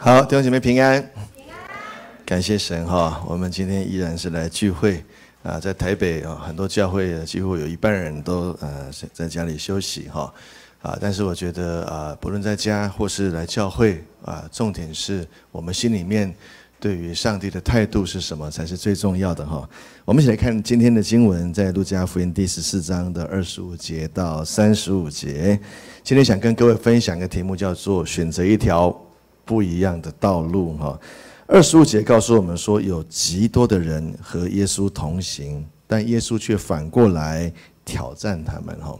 好，弟兄姐妹平安，感谢神哈，我们今天依然是来聚会啊，在台北啊，很多教会几乎有一半人都呃在家里休息哈啊，但是我觉得啊，不论在家或是来教会啊，重点是我们心里面对于上帝的态度是什么才是最重要的哈。我们一起来看今天的经文，在路加福音第十四章的二十五节到三十五节。今天想跟各位分享一个题目，叫做选择一条。不一样的道路哈，二十五节告诉我们说，有极多的人和耶稣同行，但耶稣却反过来挑战他们哈。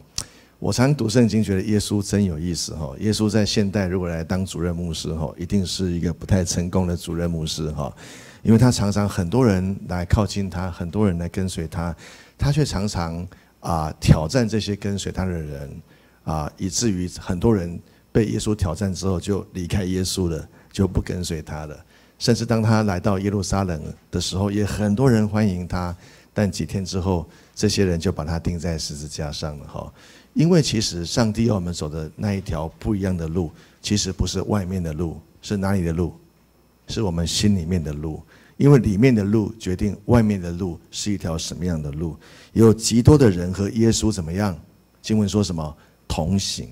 我常读圣经，觉得耶稣真有意思哈。耶稣在现代如果来当主任牧师哈，一定是一个不太成功的主任牧师哈，因为他常常很多人来靠近他，很多人来跟随他，他却常常啊挑战这些跟随他的人啊，以至于很多人。被耶稣挑战之后，就离开耶稣了，就不跟随他了。甚至当他来到耶路撒冷的时候，也很多人欢迎他。但几天之后，这些人就把他钉在十字架上了。哈，因为其实上帝要我们走的那一条不一样的路，其实不是外面的路，是哪里的路？是我们心里面的路。因为里面的路决定外面的路是一条什么样的路。有极多的人和耶稣怎么样？经文说什么？同行。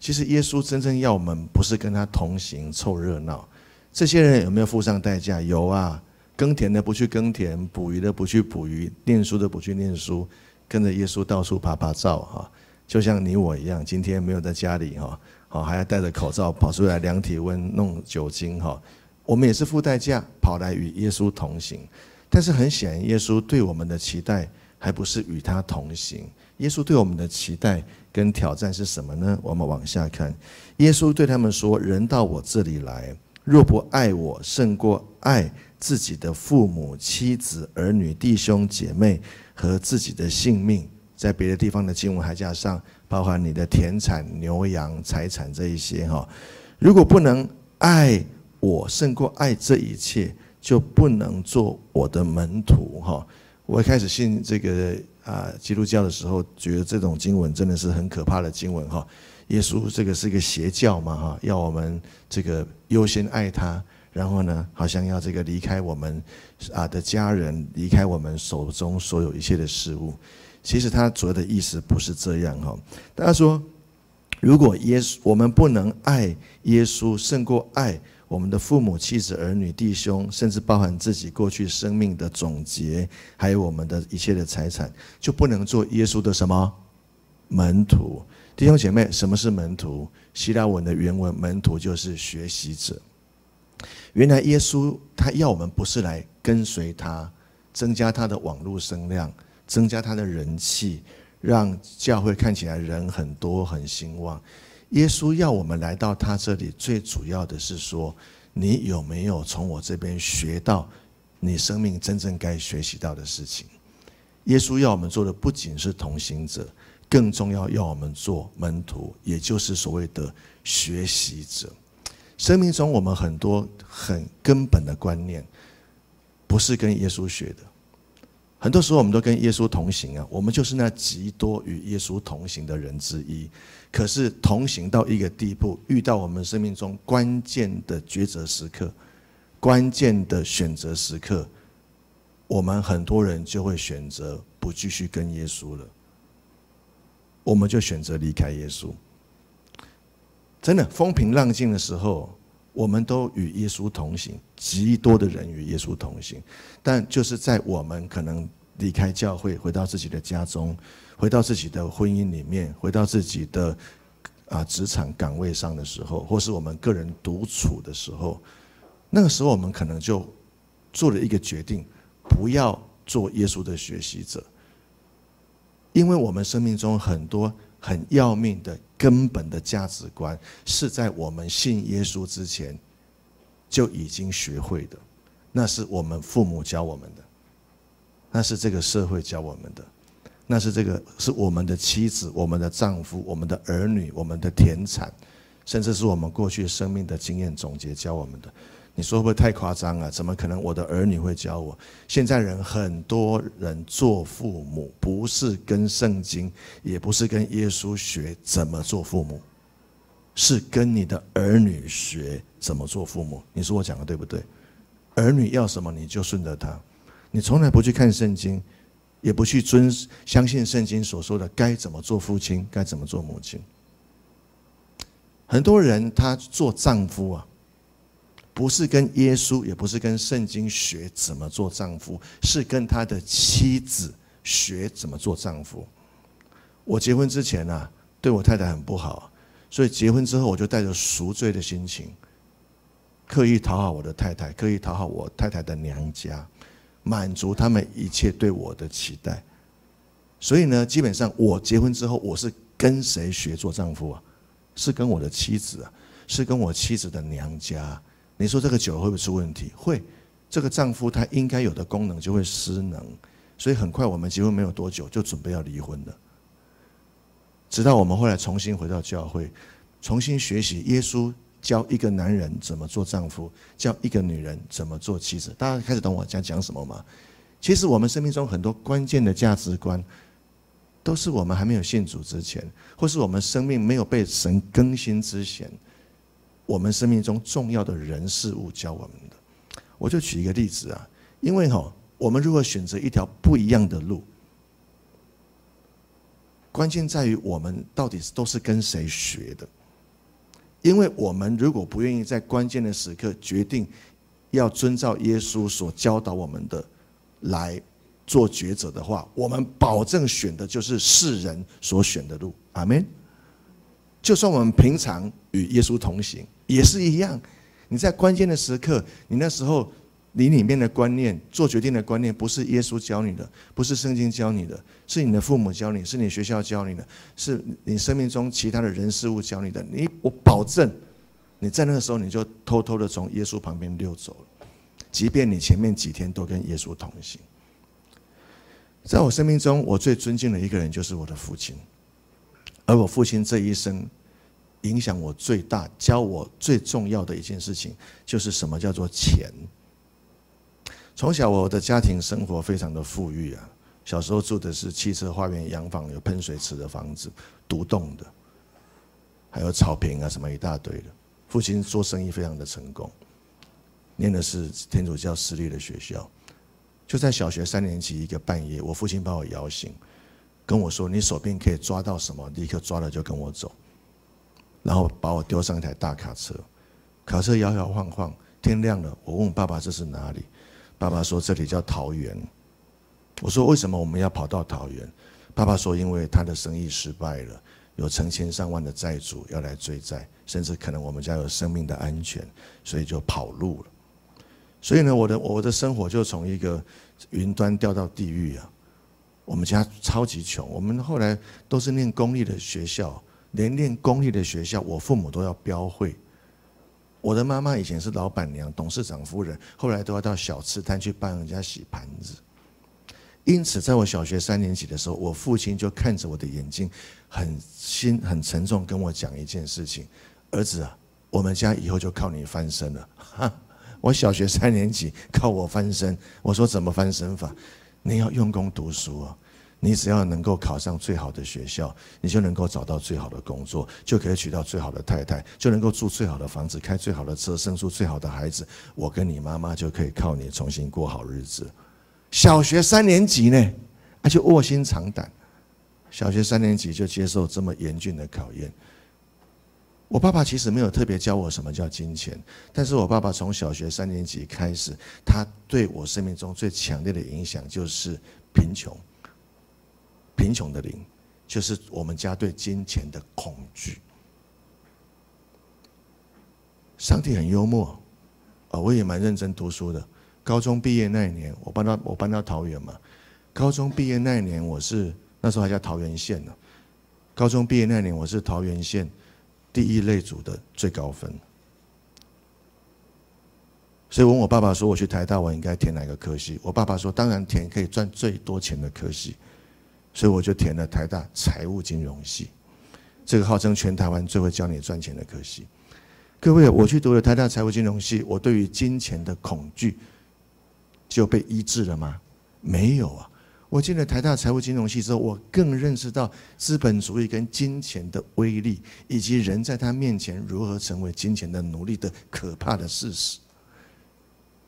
其实耶稣真正要我们不是跟他同行凑热闹，这些人有没有付上代价？有啊，耕田的不去耕田，捕鱼的不去捕鱼，念书的不去念书，跟着耶稣到处爬爬照哈，就像你我一样，今天没有在家里哈，好还要戴着口罩跑出来量体温、弄酒精哈，我们也是付代价跑来与耶稣同行，但是很显然，耶稣对我们的期待还不是与他同行，耶稣对我们的期待。跟挑战是什么呢？我们往下看，耶稣对他们说：“人到我这里来，若不爱我胜过爱自己的父母、妻子、儿女、弟兄姐妹和自己的性命，在别的地方的经文还加上包含你的田产、牛羊、财产这一些哈。如果不能爱我胜过爱这一切，就不能做我的门徒哈。”我开始信这个。啊，基督教的时候，觉得这种经文真的是很可怕的经文哈。耶稣这个是一个邪教嘛哈，要我们这个优先爱他，然后呢，好像要这个离开我们啊的家人，离开我们手中所有一切的事物。其实他主要的意思不是这样哈。他说，如果耶稣我们不能爱耶稣胜过爱。我们的父母、妻子、儿女、弟兄，甚至包含自己过去生命的总结，还有我们的一切的财产，就不能做耶稣的什么门徒？弟兄姐妹，什么是门徒？希腊文的原文“门徒”就是学习者。原来耶稣他要我们不是来跟随他，增加他的网络声量，增加他的人气，让教会看起来人很多很兴旺。耶稣要我们来到他这里，最主要的是说，你有没有从我这边学到你生命真正该学习到的事情？耶稣要我们做的不仅是同行者，更重要要我们做门徒，也就是所谓的学习者。生命中我们很多很根本的观念，不是跟耶稣学的。很多时候我们都跟耶稣同行啊，我们就是那极多与耶稣同行的人之一。可是同行到一个地步，遇到我们生命中关键的抉择时刻、关键的选择时刻，我们很多人就会选择不继续跟耶稣了，我们就选择离开耶稣。真的风平浪静的时候，我们都与耶稣同行，极多的人与耶稣同行，但就是在我们可能离开教会，回到自己的家中，回到自己的婚姻里面，回到自己的啊职场岗位上的时候，或是我们个人独处的时候，那个时候我们可能就做了一个决定，不要做耶稣的学习者，因为我们生命中很多很要命的。根本的价值观是在我们信耶稣之前就已经学会的，那是我们父母教我们的，那是这个社会教我们的，那是这个是我们的妻子、我们的丈夫、我们的儿女、我们的田产，甚至是我们过去生命的经验总结教我们的。你说会不会太夸张啊？怎么可能？我的儿女会教我？现在人很多人做父母，不是跟圣经，也不是跟耶稣学怎么做父母，是跟你的儿女学怎么做父母。你说我讲的对不对？儿女要什么你就顺着他，你从来不去看圣经，也不去遵相信圣经所说的该怎么做父亲，该怎么做母亲。很多人他做丈夫啊，不是跟耶稣，也不是跟圣经学怎么做丈夫，是跟他的妻子学怎么做丈夫。我结婚之前呢、对我太太很不好，所以结婚之后我就带着赎罪的心情，刻意讨好我的太太，刻意讨好我太太的娘家，满足他们一切对我的期待。所以呢，基本上我结婚之后，我是跟谁学做丈夫啊？是跟我的妻子啊，是跟我妻子的娘家。你说这个酒会不会出问题？会，这个丈夫他应该有的功能就会失能。所以很快我们结婚没有多久就准备要离婚了。直到我们后来重新回到教会，重新学习耶稣教一个男人怎么做丈夫，教一个女人怎么做妻子。大家开始懂我在讲什么吗？其实我们生命中很多关键的价值观，都是我们还没有信主之前，或是我们生命没有被神更新之前，我们生命中重要的人事物教我们的。我就举一个例子啊，因为哈，我们如果选择一条不一样的路。关键在于我们到底都是跟谁学的？因为我们如果不愿意在关键的时刻决定要遵照耶稣所教导我们的来做抉择的话，我们保证选的就是世人所选的路。阿门。就算我们平常与耶稣同行，也是一样。你在关键的时刻，你那时候。你里面的观念、做决定的观念，不是耶稣教你的，不是圣经教你的，是你的父母教你，是你学校教你的，是你生命中其他的人事物教你的。你，我保证，你在那个时候你就偷偷的从耶稣旁边溜走了，即便你前面几天都跟耶稣同行。在我生命中，我最尊敬的一个人就是我的父亲，而我父亲这一生影响我最大、教我最重要的一件事情，就是什么叫做钱。从小我的家庭生活非常的富裕啊，小时候住的是汽车花园洋房，有喷水池的房子，独栋的，还有草坪啊什么一大堆的。父亲做生意非常的成功，念的是天主教私立的学校。就在小学三年级一个半夜，我父亲把我摇醒，跟我说：“你手边可以抓到什么，立刻抓了就跟我走。”然后把我丢上一台大卡车，卡车摇摇晃晃，天亮了，我问爸爸这是哪里？爸爸说：“这里叫桃园。”我说：“为什么我们要跑到桃园？”爸爸说：“因为他的生意失败了，有成千上万的债主要来追债，甚至可能我们家有生命的安全，所以就跑路了。所以呢，我的我的生活就从一个云端掉到地狱啊！我们家超级穷，我们后来都是念公立的学校，连念公立的学校，我父母都要标会。”我的妈妈以前是老板娘、董事长夫人，后来都要到小吃摊去帮人家洗盘子。因此，在我小学三年级的时候，我父亲就看着我的眼睛，很心很沉重，跟我讲一件事情：“儿子啊，我们家以后就靠你翻身了。”，我小学三年级靠我翻身，我说怎么翻身法？你要用功读书啊。你只要能够考上最好的学校，你就能够找到最好的工作，就可以娶到最好的太太，就能够住最好的房子，开最好的车，生出最好的孩子。我跟你妈妈就可以靠你重新过好日子。小学三年级呢，那就卧薪尝胆。小学三年级就接受这么严峻的考验。我爸爸其实没有特别教我什么叫金钱，但是我爸爸从小学三年级开始，他对我生命中最强烈的影响就是贫穷。贫穷的灵，就是我们家对金钱的恐惧。上帝很幽默，啊，我也蛮认真读书的。高中毕业那一年，我搬到我搬到桃园嘛。高中毕业那一年，我是那时候还叫桃园县呢。高中毕业那年，我是桃园县第一类组的最高分。所以问我爸爸说，我去台大，我应该填哪个科系？我爸爸说，当然填可以赚最多钱的科系。所以我就填了台大财务金融系，这个号称全台湾最会教你赚钱的科系。各位，我去读了台大财务金融系，我对于金钱的恐惧就被医治了吗？没有啊！我进了台大财务金融系之后，我更认识到资本主义跟金钱的威力，以及人在他面前如何成为金钱的奴隶的可怕的事实。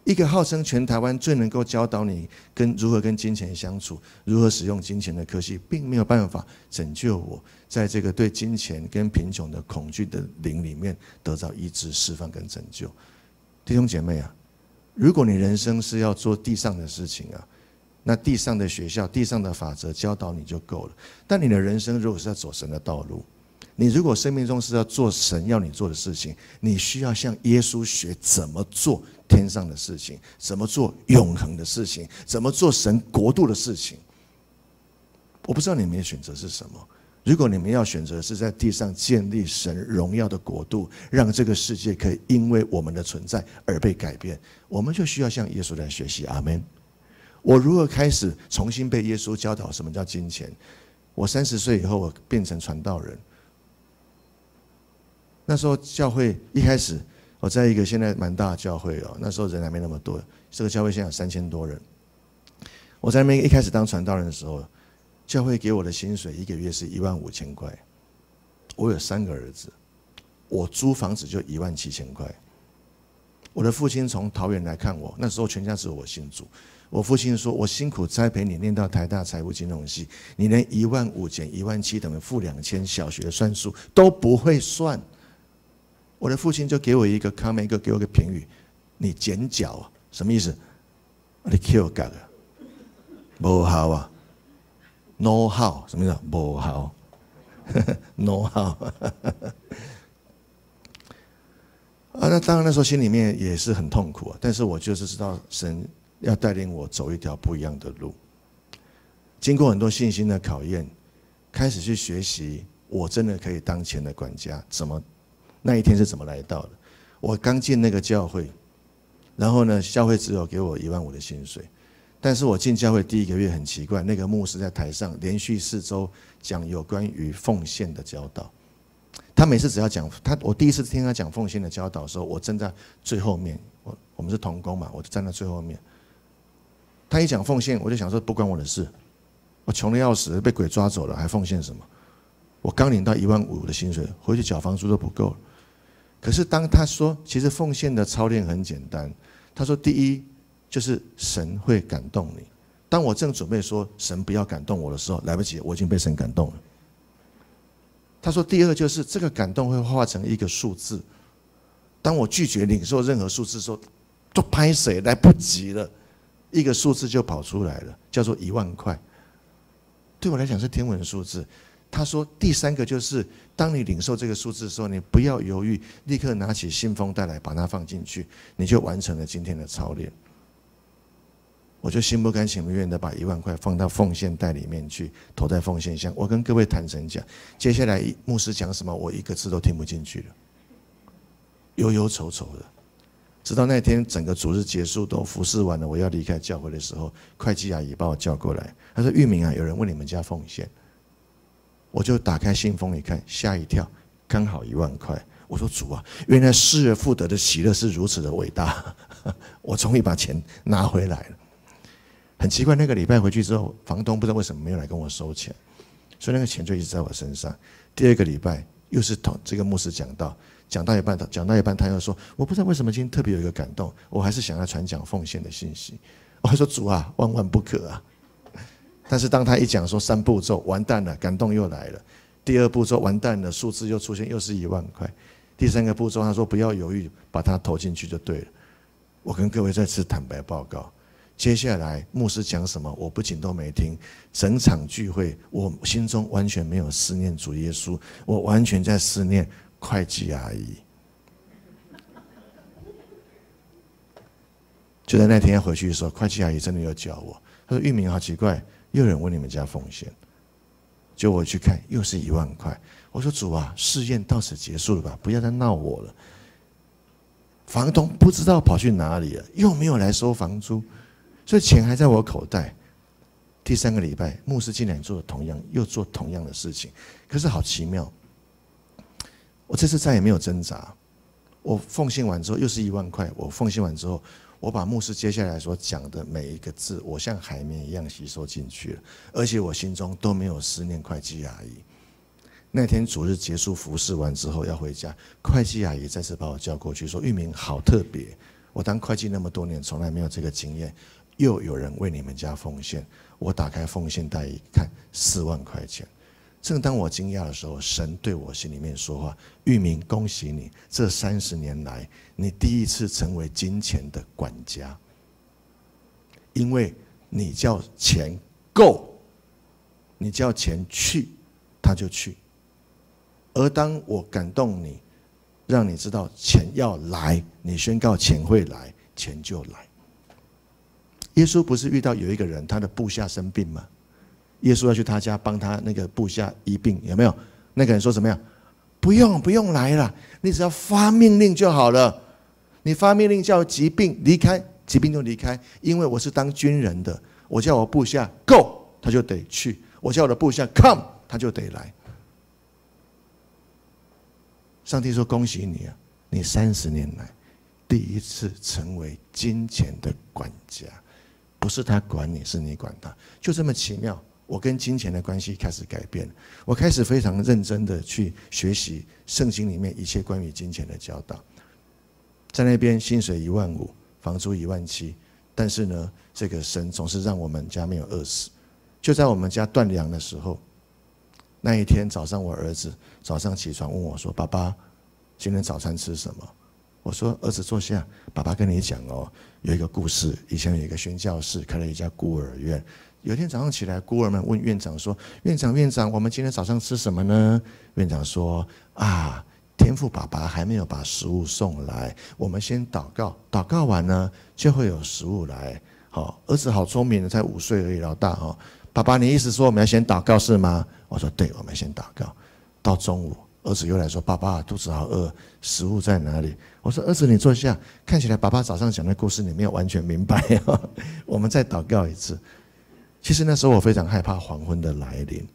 一个号称全台湾最能够教导你跟如何跟金钱相处、如何使用金钱的科系，并没有办法拯救我在这个对金钱跟贫穷的恐惧的灵里面得到医治、释放跟拯救。弟兄姐妹啊，如果你人生是要做地上的事情啊。那地上的学校、地上的法则教导你就够了。但你的人生如果是要走神的道路，你如果生命中是要做神要你做的事情，你需要向耶稣学怎么做天上的事情，怎么做永恒的事情，怎么做神国度的事情。我不知道你们的选择是什么。如果你们要选择是在地上建立神荣耀的国度，让这个世界可以因为我们的存在而被改变，我们就需要向耶稣来学习。阿门。我如何开始重新被耶稣教导什么叫金钱？我三十岁以后，我变成传道人。那时候教会一开始，我在一个现在蛮大的教会哦，那时候人还没那么多，这个教会现在有三千多人。我在那边一开始当传道人的时候，教会给我的薪水一个月是一万五千块。我有三个儿子，我租房子就一万七千块。我的父亲从桃园来看我，那时候全家只有我姓主。我父亲说：“我辛苦栽培你，念到台大财务金融系，你连一万五减一万七等于负两千，小学算术都不会算。”我的父亲就给我一个 comment，一个给我一个评语：“你剪脚啊？什么意思？你 Q 干啊？不好啊？No how？什么意思？不好？No how？啊，那当然那时候心里面也是很痛苦啊，但是我就是知道神。要带领我走一条不一样的路，经过很多信心的考验，开始去学习，我真的可以当钱的管家？怎么？那一天是怎么来到的？我刚进那个教会，然后呢，教会只有给我一万五的薪水，但是我进教会第一个月很奇怪，那个牧师在台上连续四周讲有关于奉献的教导，他每次只要讲他，我第一次听他讲奉献的教导的时候，我站在最后面，我我们是同工嘛，我就站在最后面。他一讲奉献，我就想说不关我的事，我穷的要死，被鬼抓走了，还奉献什么？我刚领到一万五的薪水，回去缴房租都不够。可是当他说，其实奉献的操练很简单。他说，第一就是神会感动你。当我正准备说神不要感动我的时候，来不及，我已经被神感动了。他说，第二就是这个感动会化成一个数字。当我拒绝领受任何数字的时候，都拍谁来不及了。一个数字就跑出来了，叫做一万块。对我来讲是天文数字。他说第三个就是，当你领受这个数字的时候，你不要犹豫，立刻拿起信封袋来把它放进去，你就完成了今天的操练。我就心不甘情不愿的把一万块放到奉献袋里面去，投在奉献箱。我跟各位坦诚讲，接下来牧师讲什么，我一个字都听不进去了，忧忧愁愁的。直到那天整个主日结束都服侍完了，我要离开教会的时候，会计阿姨把我叫过来，她说：“玉明啊，有人问你们家奉献。”我就打开信封一看，吓一跳，刚好一万块。我说：“主啊，原来失而复得的喜乐是如此的伟大！” 我终于把钱拿回来了。很奇怪，那个礼拜回去之后，房东不知道为什么没有来跟我收钱，所以那个钱就一直在我身上。第二个礼拜又是同这个牧师讲道。讲到一半，他讲到一半，他又说：“我不知道为什么今天特别有一个感动，我还是想要传讲奉献的信息。”我还说：“主啊，万万不可啊！”但是当他一讲说三步骤，完蛋了，感动又来了。第二步骤完蛋了，数字又出现，又是一万块。第三个步骤，他说：“不要犹豫，把它投进去就对了。”我跟各位再次坦白报告，接下来牧师讲什么，我不仅都没听，整场聚会我心中完全没有思念主耶稣，我完全在思念。会计阿姨，就在那天回去的时候，会计阿姨真的有叫我。她说：“玉明，好奇怪，又有人问你们家奉献。”就我去看，又是一万块。我说：“主啊，试验到此结束了吧？不要再闹我了。”房东不知道跑去哪里了，又没有来收房租，所以钱还在我口袋。第三个礼拜，牧师竟然做了同样，又做同样的事情，可是好奇妙。我这次再也没有挣扎。我奉献完之后，又是一万块。我奉献完之后，我把牧师接下来所讲的每一个字，我像海绵一样吸收进去了，而且我心中都没有思念会计阿姨。那天主日结束服侍完之后要回家，会计阿姨再次把我叫过去说：“玉明好特别，我当会计那么多年，从来没有这个经验，又有人为你们家奉献。”我打开奉献袋一看，四万块钱。正当我惊讶的时候，神对我心里面说话：“玉明，恭喜你，这三十年来，你第一次成为金钱的管家。因为你叫钱够，你叫钱去，他就去。而当我感动你，让你知道钱要来，你宣告钱会来，钱就来。耶稣不是遇到有一个人，他的部下生病吗？”耶稣要去他家帮他那个部下医病，有没有？那个人说怎么样？不用，不用来了，你只要发命令就好了。你发命令叫疾病离开，疾病就离开。因为我是当军人的，我叫我部下 go，他就得去；我叫我的部下 come，他就得来。上帝说：“恭喜你啊，你三十年来第一次成为金钱的管家，不是他管你，是你管他，就这么奇妙。”我跟金钱的关系开始改变，我开始非常认真的去学习圣经里面一切关于金钱的教导。在那边薪水一万五，房租一万七，但是呢，这个神总是让我们家没有饿死。就在我们家断粮的时候，那一天早上，我儿子早上起床问我说：“爸爸，今天早餐吃什么？”我说：“儿子坐下，爸爸跟你讲哦，有一个故事，以前有一个宣教士开了一家孤儿院。”有一天早上起来，孤儿们问院长说：“院长，院长，我们今天早上吃什么呢？”院长说：“啊，天父爸爸还没有把食物送来，我们先祷告，祷告完呢，就会有食物来。”好，儿子好聪明的，才五岁而已，老大哦。爸爸，你意思说我们要先祷告是吗？我说：“对，我们先祷告。”到中午，儿子又来说：“爸爸，肚子好饿，食物在哪里？”我说：“儿子，你坐下。看起来爸爸早上讲的故事你没有完全明白，我们再祷告一次。”其实那时候我非常害怕黄昏的来临，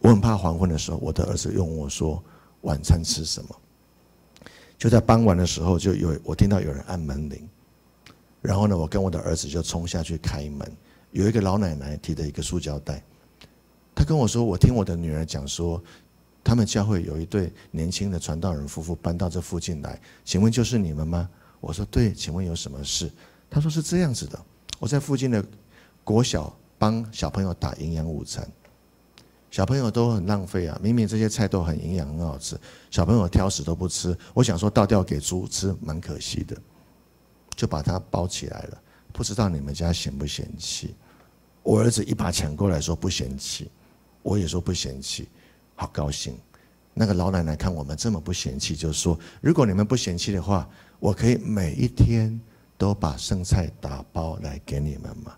我很怕黄昏的时候，我的儿子又问我说：“晚餐吃什么？”就在傍晚的时候，就有我听到有人按门铃，然后呢，我跟我的儿子就冲下去开门，有一个老奶奶提着一个塑胶袋，她跟我说：“我听我的女儿讲说，他们教会有一对年轻的传道人夫妇搬到这附近来，请问就是你们吗？”我说：“对，请问有什么事？”她说：“是这样子的，我在附近的。”国小帮小朋友打营养午餐，小朋友都很浪费啊！明明这些菜都很营养，很好吃，小朋友挑食都不吃。我想说倒掉给猪吃，蛮可惜的，就把它包起来了。不知道你们家嫌不嫌弃？我儿子一把抢过来说不嫌弃，我也说不嫌弃，好高兴。那个老奶奶看我们这么不嫌弃，就说：如果你们不嫌弃的话，我可以每一天都把剩菜打包来给你们嘛。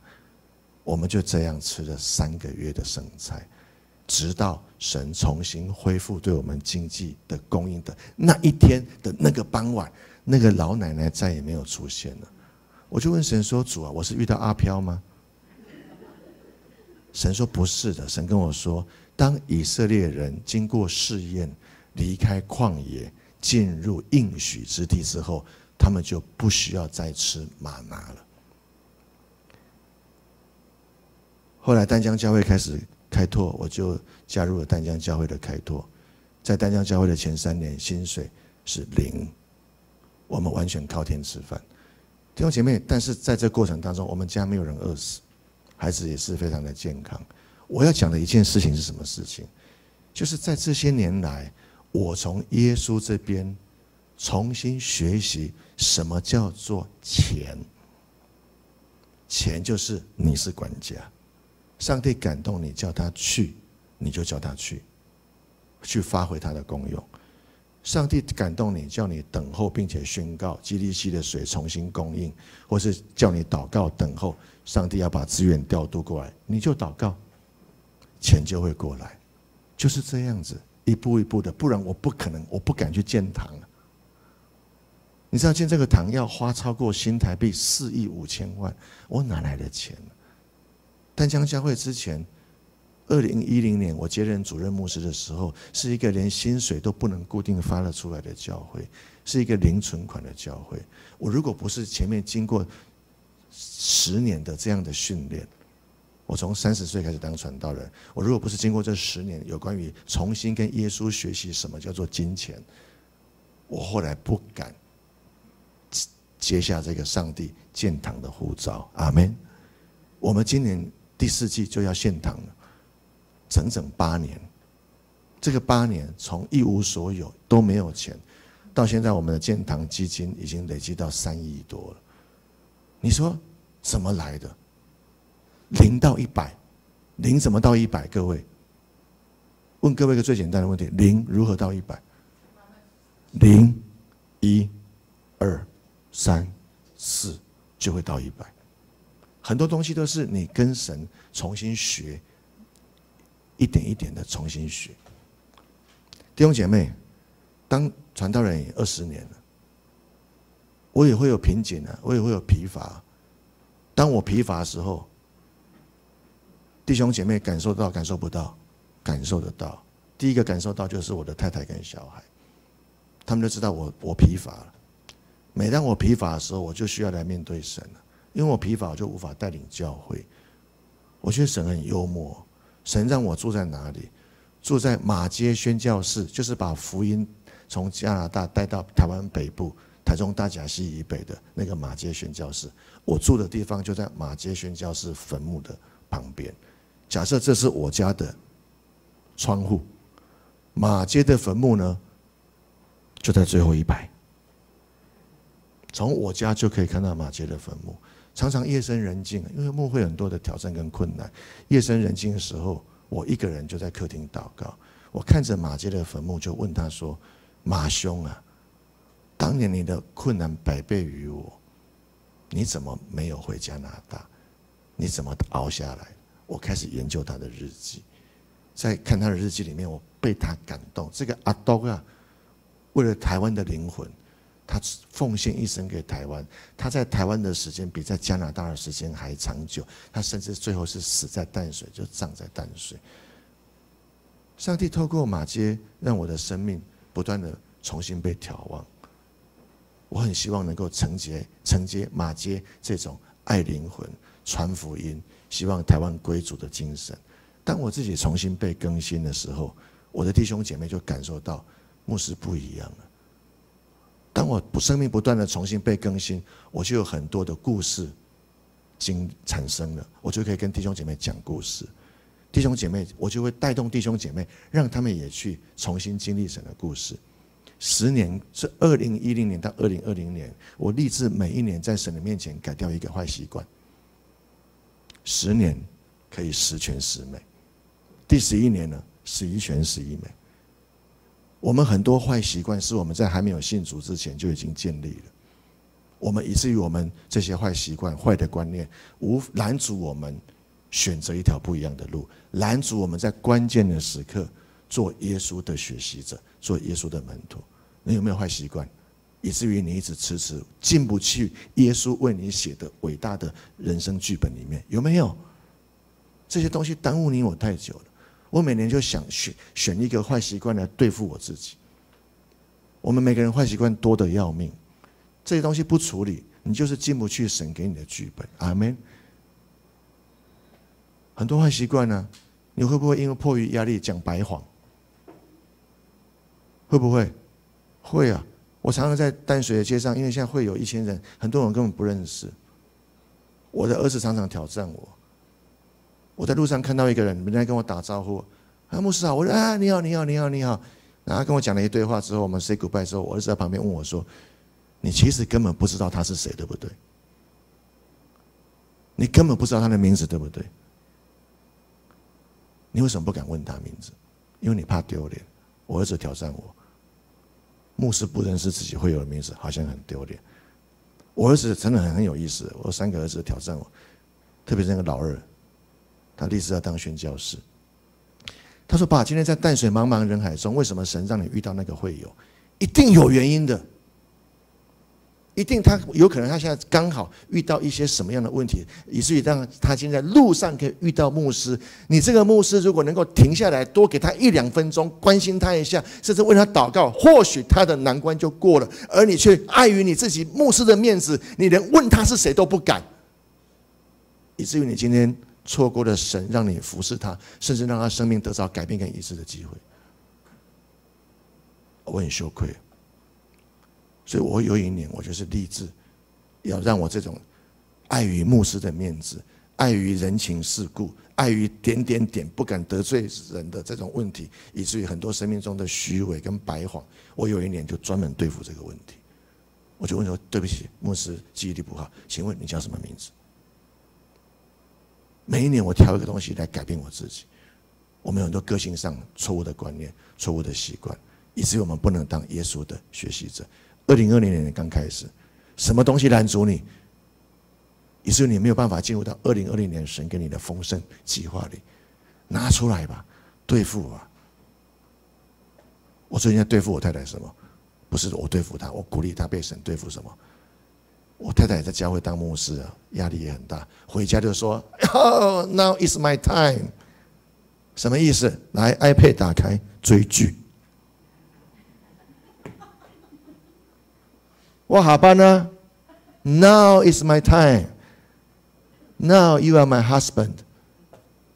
我们就这样吃了三个月的剩菜，直到神重新恢复对我们经济的供应的那一天的那个傍晚，那个老奶奶再也没有出现了。我就问神说：“主啊，我是遇到阿飘吗？”神说：“不是的。”神跟我说：“当以色列人经过试验，离开旷野，进入应许之地之后，他们就不需要再吃吗哪了。”后来淡江教会开始开拓，我就加入了淡江教会的开拓。在淡江教会的前三年，薪水是零，我们完全靠天吃饭。弟兄姐妹，但是在这过程当中，我们家没有人饿死，孩子也是非常的健康。我要讲的一件事情是什么事情？就是在这些年来，我从耶稣这边重新学习什么叫做钱。钱就是你是管家。上帝感动你，叫他去，你就叫他去，去发挥他的功用。上帝感动你，叫你等候，并且宣告基利溪的水重新供应，或是叫你祷告等候，上帝要把资源调度过来，你就祷告，钱就会过来，就是这样子，一步一步的。不然我不可能，我不敢去建堂。你知道建这个堂要花超过新台币四亿五千万，我哪来的钱？淡江教会之前二零一零年我接任主任牧师的时候，是一个连薪水都不能固定发了出来的教会，是一个零存款的教会。我如果不是前面经过十年的这样的训练，我从三十岁开始当传道人，我如果不是经过这十年有关于重新跟耶稣学习什么叫做金钱，我后来不敢接下这个上帝建堂的护照。阿门。我们今年第四季就要献堂了。整整八年，这个八年从一无所有都没有钱，到现在我们的建堂基金已经累积到三亿多了。你说怎么来的？零到一百，零怎么到一百？各位，问各位一个最简单的问题：零如何到一百？零、一、二、三、四就会到一百。很多东西都是你跟神重新学。一点一点的重新学，弟兄姐妹，当传道人也二十年了，我也会有瓶颈啊，我也会有疲乏。当我疲乏的时候，弟兄姐妹感受到感受不到？感受得到。第一个感受到就是我的太太跟小孩，他们就知道我我疲乏了。每当我疲乏的时候，我就需要来面对神了，因为我疲乏，我就无法带领教会。我觉得神很幽默。神让我住在哪里？住在马街宣教士，就是把福音从加拿大带到台湾北部、台中大甲溪以北的那个马街宣教士。我住的地方就在马街宣教士坟墓的旁边。假设这是我家的窗户，马街的坟墓呢，就在最后一排。从我家就可以看到马街的坟墓。常常夜深人静，因为牧会很多的挑战跟困难。夜深人静的时候，我一个人就在客厅祷告。我看着马偕的坟墓，就问他说：“马兄啊，当年你的困难百倍于我，你怎么没有回加拿大？你怎么熬下来？”我开始研究他的日记，在看他的日记里面，我被他感动。这个阿东啊，为了台湾的灵魂。他奉献一生给台湾，他在台湾的时间比在加拿大的时间还长久。他甚至最后是死在淡水，就葬在淡水。上帝透过马街，让我的生命不断的重新被眺望。我很希望能够承接承接马街这种爱灵魂、传福音、希望台湾归主的精神。当我自己重新被更新的时候，我的弟兄姐妹就感受到牧师不一样了。当我生命不断的重新被更新，我就有很多的故事经产生了，我就可以跟弟兄姐妹讲故事。弟兄姐妹，我就会带动弟兄姐妹，让他们也去重新经历神的故事。十年是二零一零年到二零二零年，我立志每一年在神的面前改掉一个坏习惯。十年可以十全十美，第十一年呢，十一全十一美。我们很多坏习惯是我们在还没有信主之前就已经建立了，我们以至于我们这些坏习惯、坏的观念，无拦阻我们选择一条不一样的路，拦阻我们在关键的时刻做耶稣的学习者，做耶稣的门徒。你有没有坏习惯，以至于你一直迟迟进不去耶稣为你写的伟大的人生剧本里面？有没有？这些东西耽误你我太久了。我每年就想选选一个坏习惯来对付我自己。我们每个人坏习惯多得要命，这些东西不处理，你就是进不去神给你的剧本。阿门。很多坏习惯呢，你会不会因为迫于压力讲白谎？会不会？会啊！我常常在淡水的街上，因为现在会有一千人，很多人根本不认识。我的儿子常常挑战我。我在路上看到一个人，人家跟我打招呼，啊，牧师啊，我说啊，你好，你好，你好，你好。然后跟我讲了一堆话之后，我们 say goodbye 之后，我儿子在旁边问我说：“你其实根本不知道他是谁，对不对？你根本不知道他的名字，对不对？你为什么不敢问他名字？因为你怕丢脸。”我儿子挑战我，牧师不认识自己会有的名字，好像很丢脸。我儿子真的很很有意思，我三个儿子挑战我，特别是那个老二。他立志要当宣教士。他说：“爸，今天在淡水茫茫人海中，为什么神让你遇到那个会友？一定有原因的。一定他有可能他现在刚好遇到一些什么样的问题，以至于让他现在路上可以遇到牧师。你这个牧师如果能够停下来，多给他一两分钟，关心他一下，甚至为他祷告，或许他的难关就过了。而你却碍于你自己牧师的面子，你连问他是谁都不敢，以至于你今天错过了神让你服侍他，甚至让他生命得到改变跟医治的机会。我很羞愧。所以，我有一年，我就是立志，要让我这种碍于牧师的面子、碍于人情世故、碍于点点点不敢得罪人的这种问题，以至于很多生命中的虚伪跟白谎，我有一年就专门对付这个问题。我就问说：“对不起，牧师记忆力不好，请问你叫什么名字？”每一年我挑一个东西来改变我自己。我们有很多个性上错误的观念、错误的习惯，以至于我们不能当耶稣的学习者。二零二零年刚开始，什么东西拦阻你，以至于你没有办法进入到二零二零年神给你的丰盛计划里，拿出来吧，对付吧。我最近在对付我太太什么？不是我对付她，我鼓励她被神对付什么？我太太也在教会当牧师啊，压力也很大，回家就说：“Oh, now is my time。”什么意思？来，iPad 打开追剧。我好吧呢？Now is my time. Now you are my husband,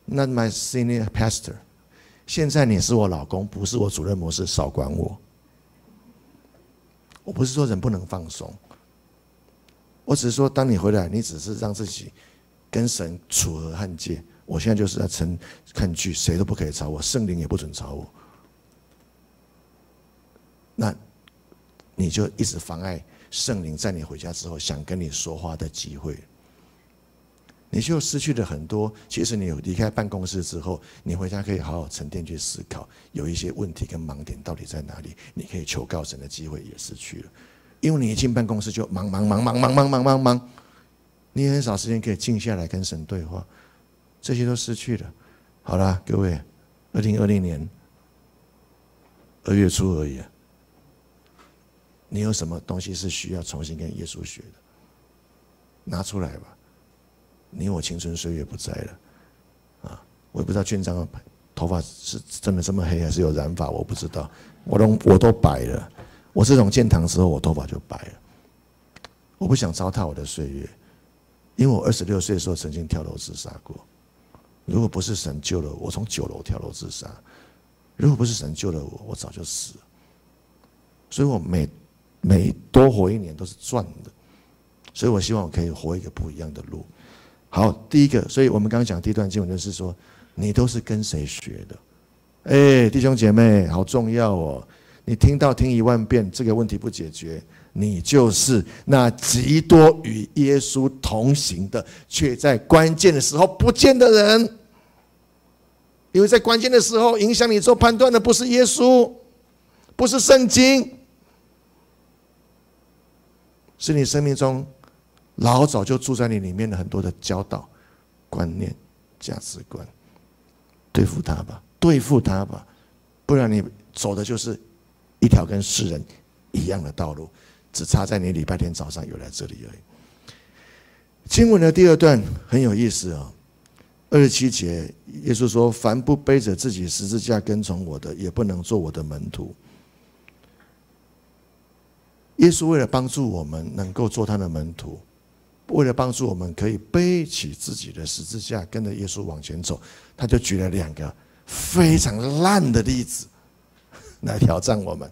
not my senior pastor. 现在你是我老公，不是我主任牧师，少管我。我不是说人不能放松，我只是说，当你回来，你只是让自己跟神处和和解。我现在就是在趁看剧，谁都不可以吵我，圣灵也不准吵我。那你就一直妨碍。圣灵在你回家之后想跟你说话的机会，你就失去了很多。其实你有离开办公室之后，你回家可以好好沉淀去思考，有一些问题跟盲点到底在哪里，你可以求告神的机会也失去了。因为你一进办公室就忙忙忙忙忙忙忙忙忙，你很少时间可以静下来跟神对话，这些都失去了。好了，各位，二零二零年二月初而已。你有什么东西是需要重新跟耶稣学的？拿出来吧！你我青春岁月不在了，啊！我也不知道俊章的头发是真的这么黑，还是有染发，我不知道。我都我都白了，我自从建堂之后，我头发就白了。我不想糟蹋我的岁月，因为我二十六岁的时候曾经跳楼自杀过。如果不是神救了我，我从九楼跳楼自杀；如果不是神救了我，我早就死了。所以我每每多活一年都是赚的，所以我希望我可以活一个不一样的路。好，第一个，所以我们刚刚讲第一段经文就是说，你都是跟谁学的？哎，弟兄姐妹，好重要哦！你听到听一万遍，这个问题不解决，你就是那极多与耶稣同行的，却在关键的时候不见的人。因为在关键的时候，影响你做判断的不是耶稣，不是圣经。是你生命中老早就住在你里面的很多的教导、观念、价值观，对付他吧，对付他吧，不然你走的就是一条跟世人一样的道路，只差在你礼拜天早上有来这里而已。经文的第二段很有意思啊，二十七节，耶稣说：“凡不背着自己十字架跟从我的，也不能做我的门徒。”耶稣为了帮助我们能够做他的门徒，为了帮助我们可以背起自己的十字架，跟着耶稣往前走，他就举了两个非常烂的例子来挑战我们。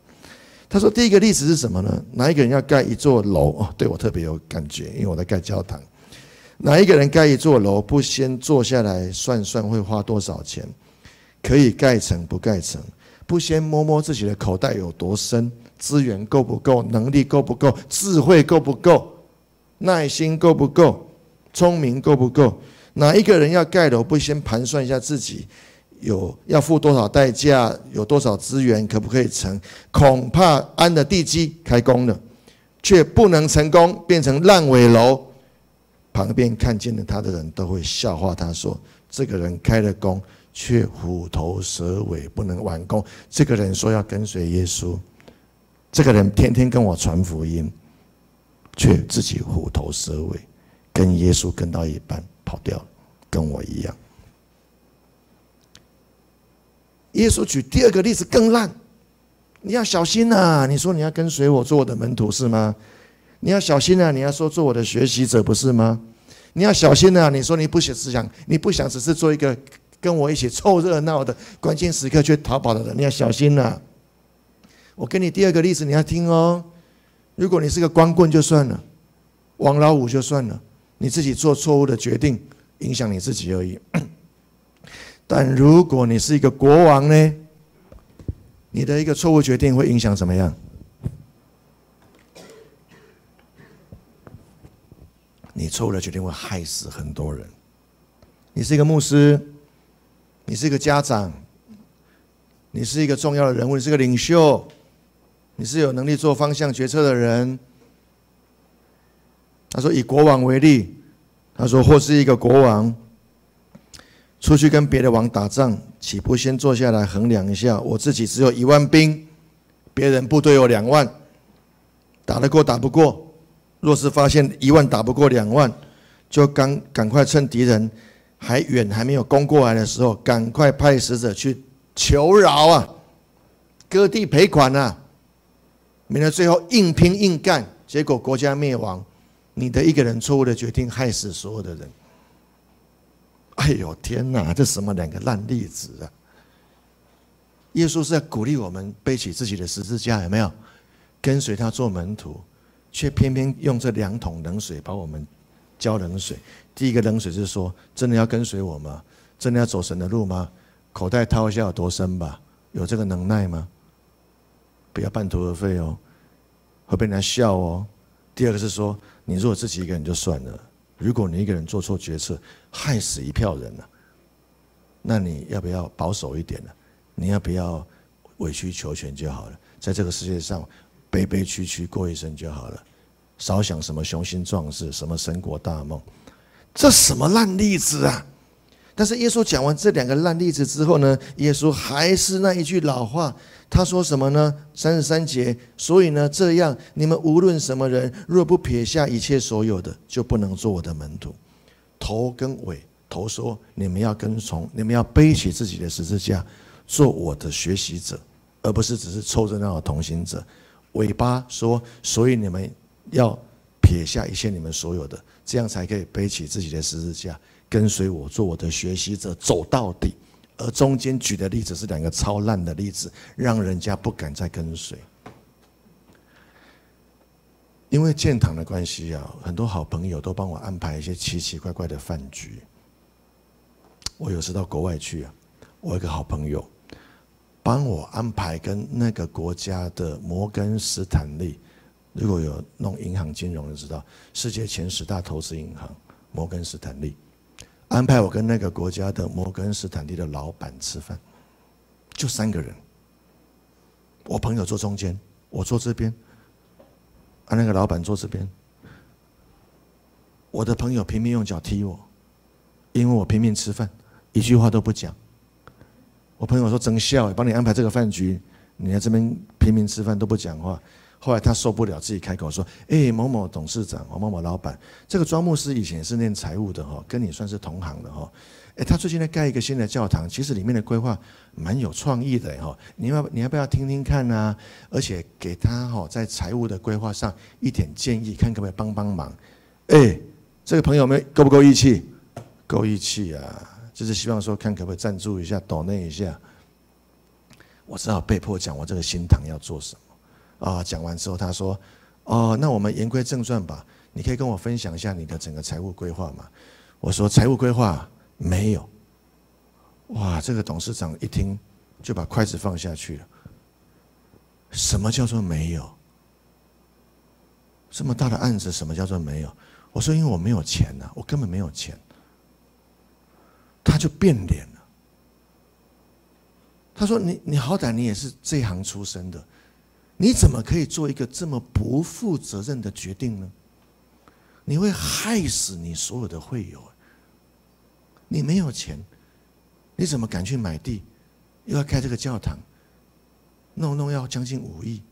他说：“第一个例子是什么呢？哪一个人要盖一座楼？哦，对我特别有感觉，因为我在盖教堂。哪一个人盖一座楼，不先坐下来算算会花多少钱，可以盖成不盖成？不先摸摸自己的口袋有多深？”资源够不够？能力够不够？智慧够不够？耐心够不够？聪明够不够？哪一个人要盖楼，不先盘算一下自己有要付多少代价，有多少资源，可不可以成？恐怕安的地基开工了，却不能成功，变成烂尾楼。旁边看见了他的人都会笑话他说：“这个人开了工，却虎头蛇尾，不能完工。”这个人说要跟随耶稣。这个人天天跟我传福音，却自己虎头蛇尾，跟耶稣跟到一半跑掉了，跟我一样。耶稣举第二个例子更烂，你要小心呐、啊！你说你要跟随我做我的门徒是吗？你要小心呐、啊！你要说做我的学习者不是吗？你要小心呐、啊！你说你不想只想你不想只是做一个跟我一起凑热闹的，关键时刻却逃跑的人，你要小心呐、啊！我给你第二个例子，你要听哦。如果你是个光棍就算了，王老五就算了，你自己做错误的决定，影响你自己而已。但如果你是一个国王呢？你的一个错误决定会影响怎么样？你错误的决定会害死很多人。你是一个牧师，你是一个家长，你是一个重要的人物，你是个领袖，你是有能力做方向决策的人。他说：“以国王为例，他说或是一个国王。”出去跟别的王打仗，岂不先坐下来衡量一下？我自己只有一万兵，别人部队有两万，打得过打不过？若是发现一万打不过两万，就赶赶快趁敌人还远还没有攻过来的时候，赶快派使者去求饶啊，割地赔款啊，免得最后硬拼硬干，结果国家灭亡。你的一个人错误的决定，害死所有的人。哎呦天哪，这什么两个烂例子啊！耶稣是在鼓励我们背起自己的十字架，有没有？跟随他做门徒，却偏偏用这两桶冷水把我们浇冷水。第一个冷水是说：真的要跟随我吗？真的要走神的路吗？口袋掏一下有多深吧？有这个能耐吗？不要半途而废哦，会被人家笑哦。第二个是说：你如果自己一个人就算了。如果你一个人做错决策，害死一票人了，那你要不要保守一点呢？你要不要委曲求全就好了？在这个世界上悲悲屈屈过一生就好了，少想什么雄心壮志，什么神国大梦，这什么烂例子啊！但是耶稣讲完这两个烂例子之后呢，耶稣还是那一句老话。他说什么呢？三十三节，所以呢，这样你们无论什么人，若不撇下一切所有的，就不能做我的门徒。头跟尾，头说你们要跟从，你们要背起自己的十字架，做我的学习者，而不是只是凑热闹的同行者。尾巴说，所以你们要撇下一切你们所有的，这样才可以背起自己的十字架，跟随我，做我的学习者，走到底。而中间举的例子是两个超烂的例子，让人家不敢再跟随。因为建堂的关系啊，很多好朋友都帮我安排一些奇奇怪怪的饭局。我有时到国外去啊，我一个好朋友帮我安排跟那个国家的摩根斯坦利，如果有弄银行金融的知道，世界前十大投资银行摩根斯坦利。安排我跟那个国家的摩根斯坦利的老板吃饭，就三个人。我朋友坐中间，我坐这边，啊，那个老板坐这边。我的朋友拼命用脚踢我，因为我拼命吃饭，一句话都不讲。我朋友说：“真笑，帮你安排这个饭局，你在这边拼命吃饭都不讲话。”后来他受不了，自己开口说：“哎，某某董事长，某某某老板，这个庄牧师以前是念财务的哈，跟你算是同行的哈。哎，他最近在盖一个新的教堂，其实里面的规划蛮有创意的哈。你要你要不要听听看呢？而且给他哈在财务的规划上一点建议，看可不可以帮帮忙。哎，这个朋友们够不够义气？够义气啊！就是希望说看可不可以赞助一下，抖内一下。我只好被迫讲我这个新堂要做什么。”啊，讲完之后，他说：“哦，那我们言归正传吧。你可以跟我分享一下你的整个财务规划吗？”我说：“财务规划没有。”哇，这个董事长一听就把筷子放下去了。什么叫做没有？这么大的案子，什么叫做没有？我说：“因为我没有钱呐，我根本没有钱。”他就变脸了。他说：“你你好歹你也是这行出身的。”你怎么可以做一个这么不负责任的决定呢？你会害死你所有的会友。你没有钱，你怎么敢去买地，又要开这个教堂？弄弄要将近五亿。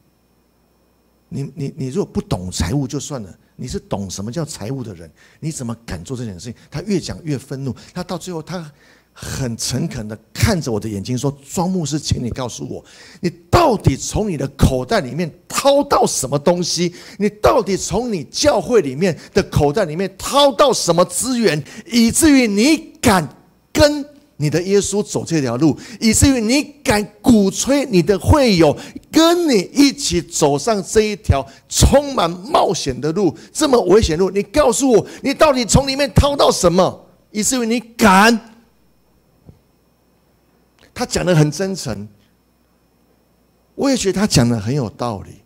你你你如果不懂财务就算了，你是懂什么叫财务的人，你怎么敢做这件事情？他越讲越愤怒，他到最后他很诚恳的看着我的眼睛说：“庄牧师，请你告诉我，你到底从你的口袋里面掏到什么东西？你到底从你教会里面的口袋里面掏到什么资源，以至于你敢跟？”你的耶稣走这条路，以至于你敢鼓吹你的会友跟你一起走上这一条充满冒险的路，这么危险路，你告诉我，你到底从里面掏到什么，以至于你敢？他讲得很真诚，我也觉得他讲得很有道理。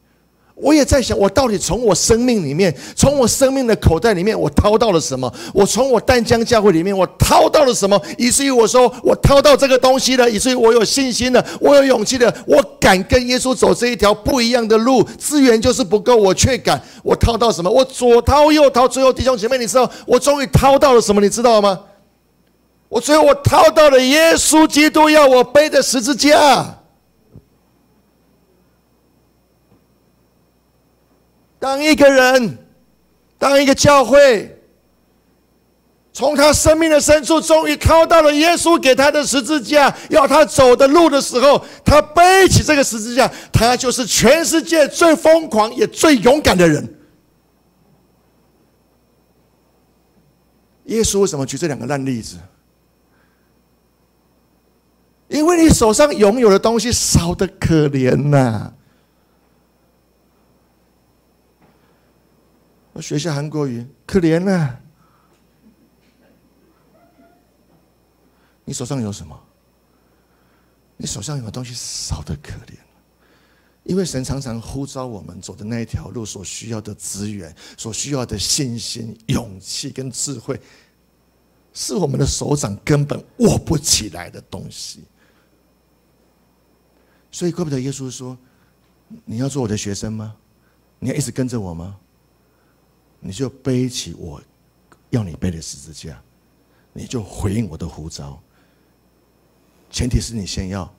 我也在想，我到底从我生命里面，从我生命的口袋里面，我掏到了什么？我从我淡江教会里面，我掏到了什么？以至于我说，我掏到这个东西了，以至于我有信心了，我有勇气了，我敢跟耶稣走这一条不一样的路。资源就是不够，我却敢。我掏到什么？我左掏右掏，最后弟兄姐妹，你知道我终于掏到了什么？你知道吗？我最后我掏到了耶稣基督要我背的十字架。当一个人，当一个教会，从他生命的深处，终于靠到了耶稣给他的十字架，要他走的路的时候，他背起这个十字架，他就是全世界最疯狂也最勇敢的人。耶稣为什么举这两个烂例子？因为你手上拥有的东西少得可怜呐。我学一下韩国语，可怜啊！你手上有什么？你手上有的东西少得可怜，因为神常常呼召我们走的那一条路所需要的资源、所需要的信心、勇气跟智慧，是我们的手掌根本握不起来的东西。所以怪不得耶稣说：“你要做我的学生吗？你要一直跟着我吗？”你就背起我要你背的十字架，你就回应我的呼召。前提是你先要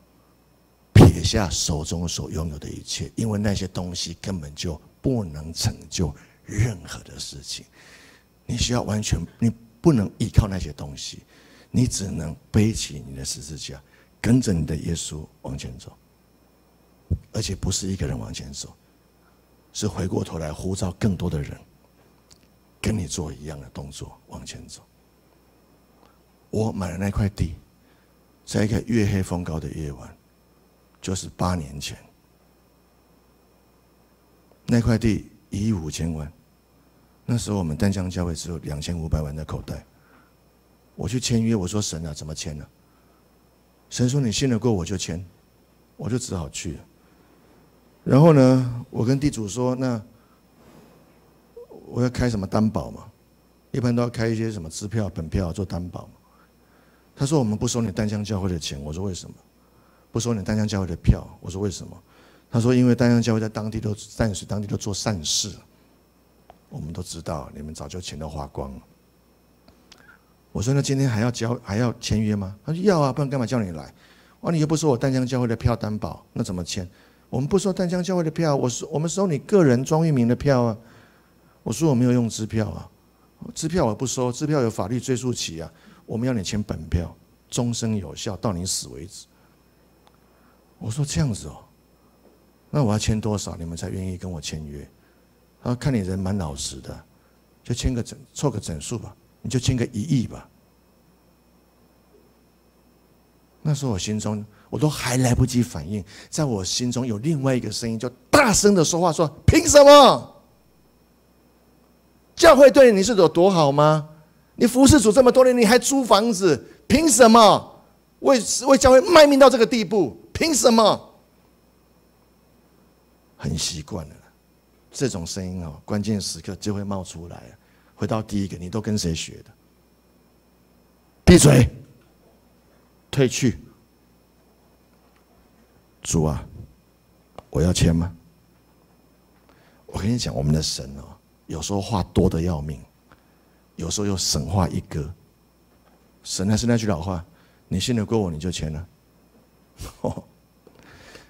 撇下手中所拥有的一切，因为那些东西根本就不能成就任何的事情。你需要完全，你不能依靠那些东西，你只能背起你的十字架，跟着你的耶稣往前走，而且不是一个人往前走，是回过头来呼召更多的人。跟你做一样的动作往前走。我买了那块地，在一个月黑风高的夜晚，就是八年前。那块地一亿五千万，那时候我们淡江教会只有两千五百万的口袋。我去签约，我说神啊，怎么签呢？神说你信得过我就签，我就只好去了。然后呢，我跟地主说那。我要开什么担保嘛？一般都要开一些什么支票、本票做担保。他说：“我们不收你淡江教会的钱。”我说：“为什么？不收你淡江教会的票？”我说：“为什么？”他说：“因为淡江教会在当地都暂时当地都做善事，我们都知道，你们早就钱都花光了。”我说：“那今天还要交还要签约吗？”他说：“要啊，不然干嘛叫你来？哦，你又不收我淡江教会的票担保，那怎么签？我们不收淡江教会的票，我收我们收你个人庄玉明的票啊。”我说我没有用支票啊，支票我不收，支票有法律追溯期啊。我们要你签本票，终身有效，到你死为止。我说这样子哦，那我要签多少，你们才愿意跟我签约？他说看你人蛮老实的，就签个整凑个整数吧，你就签个一亿吧。那时候我心中我都还来不及反应，在我心中有另外一个声音，就大声的说话说：凭什么？教会对你是有多好吗？你服侍主这么多年，你还租房子，凭什么为为教会卖命到这个地步？凭什么？很习惯了，这种声音哦，关键时刻就会冒出来。回到第一个，你都跟谁学的？闭嘴，退去。主啊，我要签吗？我跟你讲，我们的神哦。有时候话多的要命，有时候又神话一个。神还是那句老话，你信得过我，你就签了。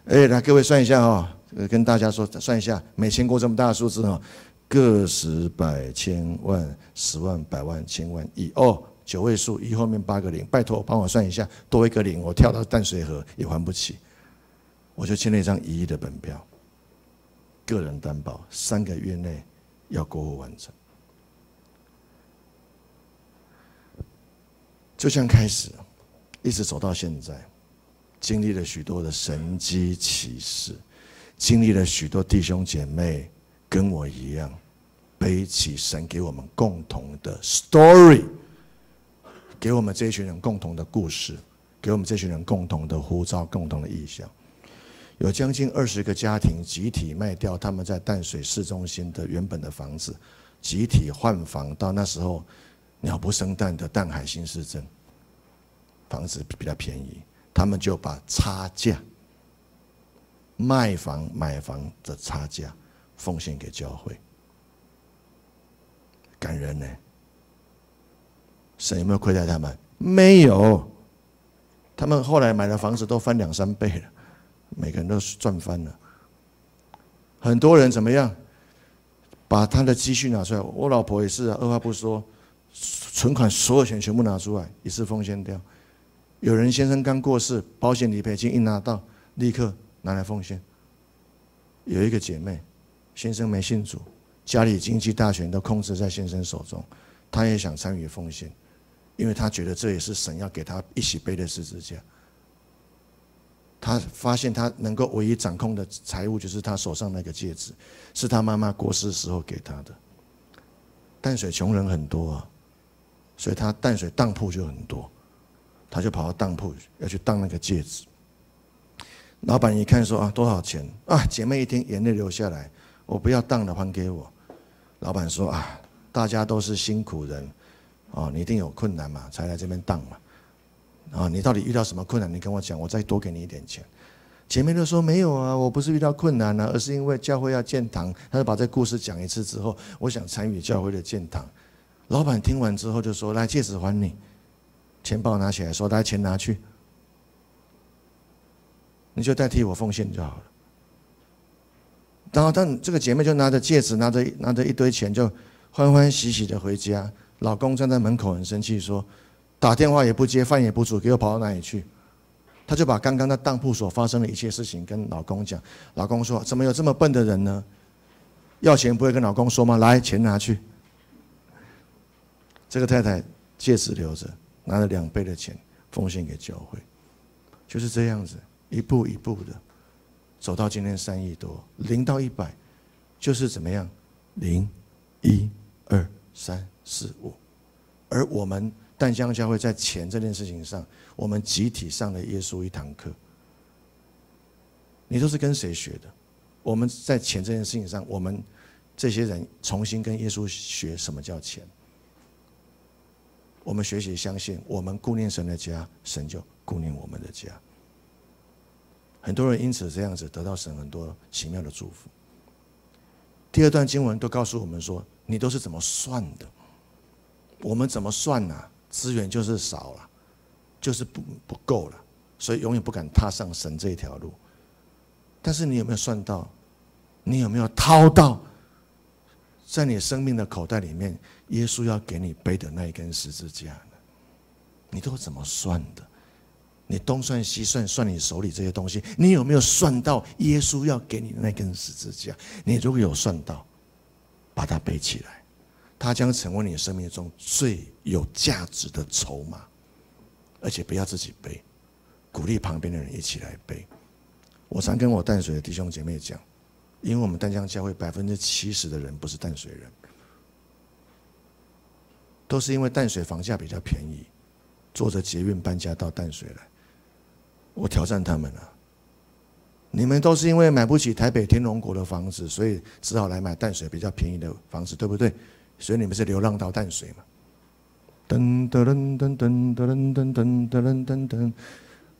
哎，来各位算一下哈，跟大家说，算一下，没签过这么大的数字哈，个十百千万十万百万千万亿哦，九位数，一后面八个零，拜托帮我算一下，多一个零，我跳到淡水河也还不起，我就签了一张一亿的本票，个人担保，三个月内要过户完成。就像开始，一直走到现在，经历了许多的神迹奇事，经历了许多弟兄姐妹跟我一样，背起神给我们共同的 story，给我们这群人共同的故事，给我们这群人共同的呼召、共同的意向。有将近二十个家庭集体卖掉他们在淡水市中心的原本的房子，集体换房到那时候。鸟不生蛋的淡海新市镇，房子比较便宜，他们就把差价卖房买房的差价奉献给教会，感人呢。神有没有亏待他们？没有，他们后来买的房子都翻两三倍了，每个人都赚翻了。很多人怎么样？把他的积蓄拿出来，我老婆也是啊，二话不说。存款所有钱全部拿出来，一次奉献掉。有人先生刚过世，保险理赔金一拿到，立刻拿来奉献。有一个姐妹，先生没信主，家里经济大权都控制在先生手中，她也想参与奉献，因为他觉得这也是神要给他一起背的十字架。他发现他能够唯一掌控的财物就是他手上那个戒指，是他妈妈过世时候给他的。淡水穷人很多啊。所以他淡水当铺就很多，他就跑到当铺要去当那个戒指。老板一看说啊，多少钱啊？姐妹一听眼泪流下来，我不要当了，还给我。老板说啊，大家都是辛苦人，哦，你一定有困难嘛，才来这边当嘛。啊，你到底遇到什么困难？你跟我讲，我再多给你一点钱。姐妹就说没有啊，我不是遇到困难啊，而是因为教会要建堂。他就把这故事讲一次之后，我想参与教会的建堂。老板听完之后就说：“来，戒指还你，钱包拿起来，说来，钱拿去，你就代替我奉献就好了。”然后，但这个姐妹就拿着戒指，拿着拿着一堆钱，就欢欢喜喜的回家。老公站在门口很生气，说：“打电话也不接，饭也不煮，给我跑到哪里去？”她就把刚刚在当铺所发生的一切事情跟老公讲。老公说：“怎么有这么笨的人呢？要钱不会跟老公说吗？来，钱拿去。”这个太太戒指留着，拿了两倍的钱奉献给教会，就是这样子，一步一步的走到今天三亿多，零到一百就是怎么样，零、一、二、三、事物，而我们淡江教会在钱这件事情上，我们集体上了耶稣一堂课。你都是跟谁学的？我们在钱这件事情上，我们这些人重新跟耶稣学什么叫钱。我们学习相信，我们顾念神的家，神就顾念我们的家。很多人因此这样子得到神很多奇妙的祝福。第二段经文都告诉我们说，你都是怎么算的？我们怎么算呢？资源就是少了，就是不不够了，所以永远不敢踏上神这一条路。但是你有没有算到？你有没有掏到？在你生命的口袋里面，耶稣要给你背的那一根十字架呢？你都怎么算的？你东算西算，算你手里这些东西，你有没有算到耶稣要给你的那根十字架？你如果有算到，把它背起来，它将成为你生命中最有价值的筹码。而且不要自己背，鼓励旁边的人一起来背。我常跟我淡水的弟兄姐妹讲。因为我们淡江教会百分之七十的人不是淡水人，都是因为淡水房价比较便宜，坐着捷运搬家到淡水来。我挑战他们了，你们都是因为买不起台北天龙国的房子，所以只好来买淡水比较便宜的房子，对不对？所以你们是流浪到淡水嘛？噔噔噔噔噔噔噔噔噔，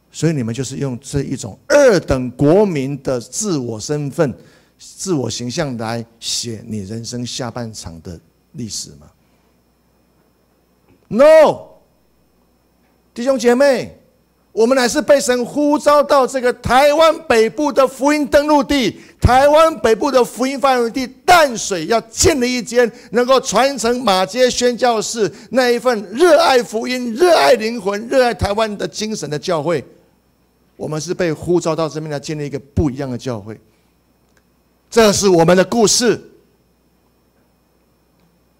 所以你们就是用这一种二等国民的自我身份。自我形象来写你人生下半场的历史吗？No，弟兄姐妹，我们乃是被神呼召到这个台湾北部的福音登陆地，台湾北部的福音发源地淡水，要建立一间能够传承马街宣教士那一份热爱福音、热爱灵魂、热爱台湾的精神的教会。我们是被呼召到这边来建立一个不一样的教会。这是我们的故事，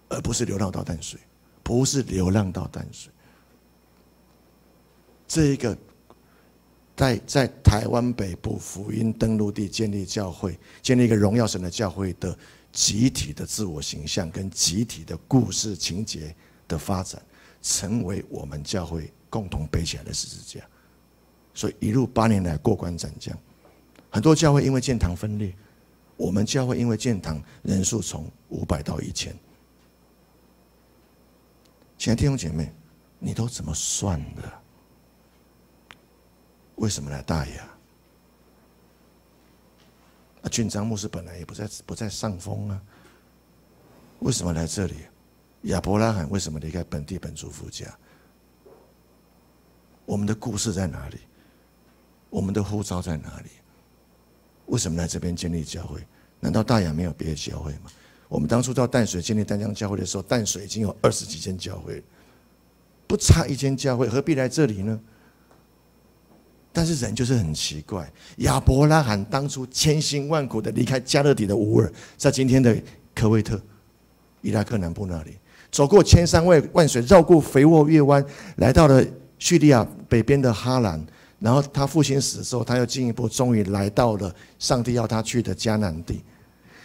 而不是流浪到淡水，不是流浪到淡水。这一个。在在台湾北部福音登陆地建立教会，建立一个荣耀神的教会的集体的自我形象跟集体的故事情节的发展，成为我们教会共同背起来的十字架。所以一路八年来过关斩将，很多教会因为建堂分裂，我们教会因为建堂人数从五百到一千。亲爱的弟兄姐妹，你都怎么算的？为什么来大雅？啊，俊章牧师本来也不在不在上风啊。为什么来这里？亚伯拉罕为什么离开本地本族父家？我们的故事在哪里？我们的呼召在哪里？为什么来这边建立教会？难道大雅没有别的教会吗？我们当初到淡水建立淡江教会的时候，淡水已经有二十几间教会，不差一间教会，何必来这里呢？但是人就是很奇怪，亚伯拉罕当初千辛万苦的离开加勒底的乌尔，在今天的科威特、伊拉克南部那里，走过千山万万水，绕过肥沃月湾，来到了叙利亚北边的哈兰。然后他父亲死的时候，他又进一步，终于来到了上帝要他去的迦南地。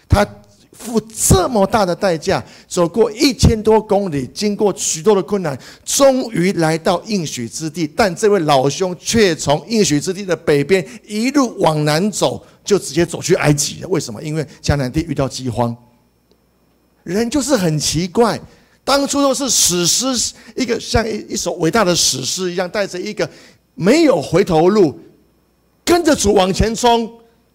他。付这么大的代价，走过一千多公里，经过许多的困难，终于来到应许之地。但这位老兄却从应许之地的北边一路往南走，就直接走去埃及了。为什么？因为迦南地遇到饥荒。人就是很奇怪，当初都是史诗，一个像一一首伟大的史诗一样，带着一个没有回头路，跟着主往前冲，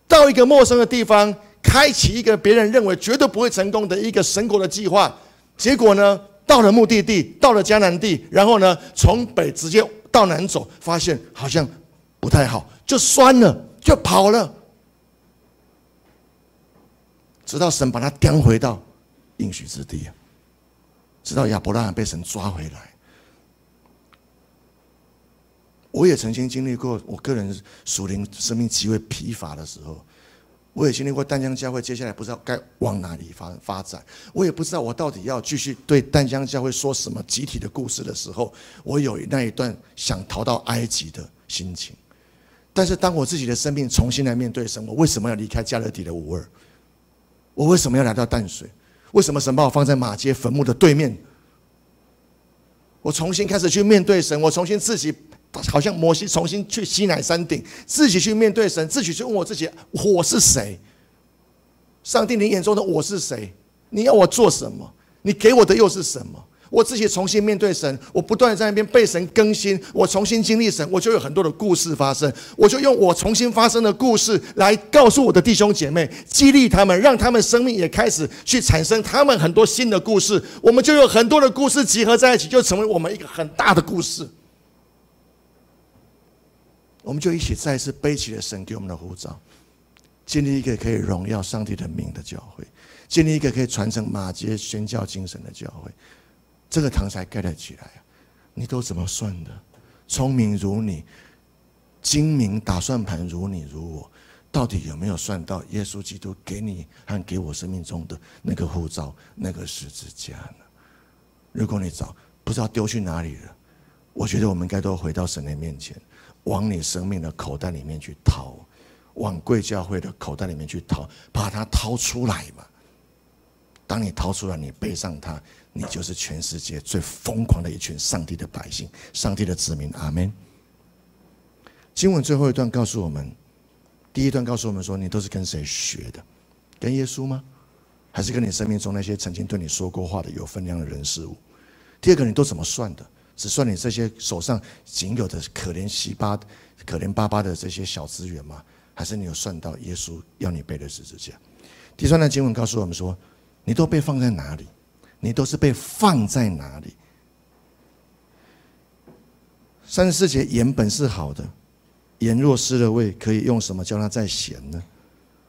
到一个陌生的地方。开启一个别人认为绝对不会成功的一个神国的计划，结果呢，到了目的地，到了迦南地，然后呢，从北直接到南走，发现好像不太好，就酸了，就跑了，直到神把他叼回到应许之地，直到亚伯拉罕被神抓回来。我也曾经经历过，我个人属灵生命极为疲乏的时候。我也经历过淡江教会，接下来不知道该往哪里发发展。我也不知道我到底要继续对淡江教会说什么集体的故事的时候，我有那一段想逃到埃及的心情。但是当我自己的生命重新来面对神，我为什么要离开加勒底的乌尔？我为什么要来到淡水？为什么神把我放在马街坟墓的对面？我重新开始去面对神，我重新自己。好像摩西重新去西乃山顶，自己去面对神，自己去问我自己：我是谁？上帝，你眼中的我是谁？你要我做什么？你给我的又是什么？我自己重新面对神，我不断在那边被神更新，我重新经历神，我就有很多的故事发生。我就用我重新发生的故事来告诉我的弟兄姐妹，激励他们，让他们生命也开始去产生他们很多新的故事。我们就有很多的故事集合在一起，就成为我们一个很大的故事。我们就一起再次背起了神给我们的护照，建立一个可以荣耀上帝的名的教会，建立一个可以传承马偕宣教精神的教会，这个堂才盖得起来！你都怎么算的？聪明如你，精明打算盘如你如我，到底有没有算到耶稣基督给你和给我生命中的那个护照、那个十字架呢？如果你早不知道丢去哪里了，我觉得我们该都回到神的面前。往你生命的口袋里面去掏，往贵教会的口袋里面去掏，把它掏出来嘛。当你掏出来，你背上它，你就是全世界最疯狂的一群上帝的百姓，上帝的子民。阿门。经文最后一段告诉我们，第一段告诉我们说，你都是跟谁学的？跟耶稣吗？还是跟你生命中那些曾经对你说过话的有分量的人事物？第二个，你都怎么算的？只算你这些手上仅有的可怜稀巴、可怜巴巴的这些小资源吗？还是你有算到耶稣要你背的十字架？第三段经文告诉我们说，你都被放在哪里？你都是被放在哪里？三十四节，盐本是好的，盐若失了味，可以用什么叫它再咸呢？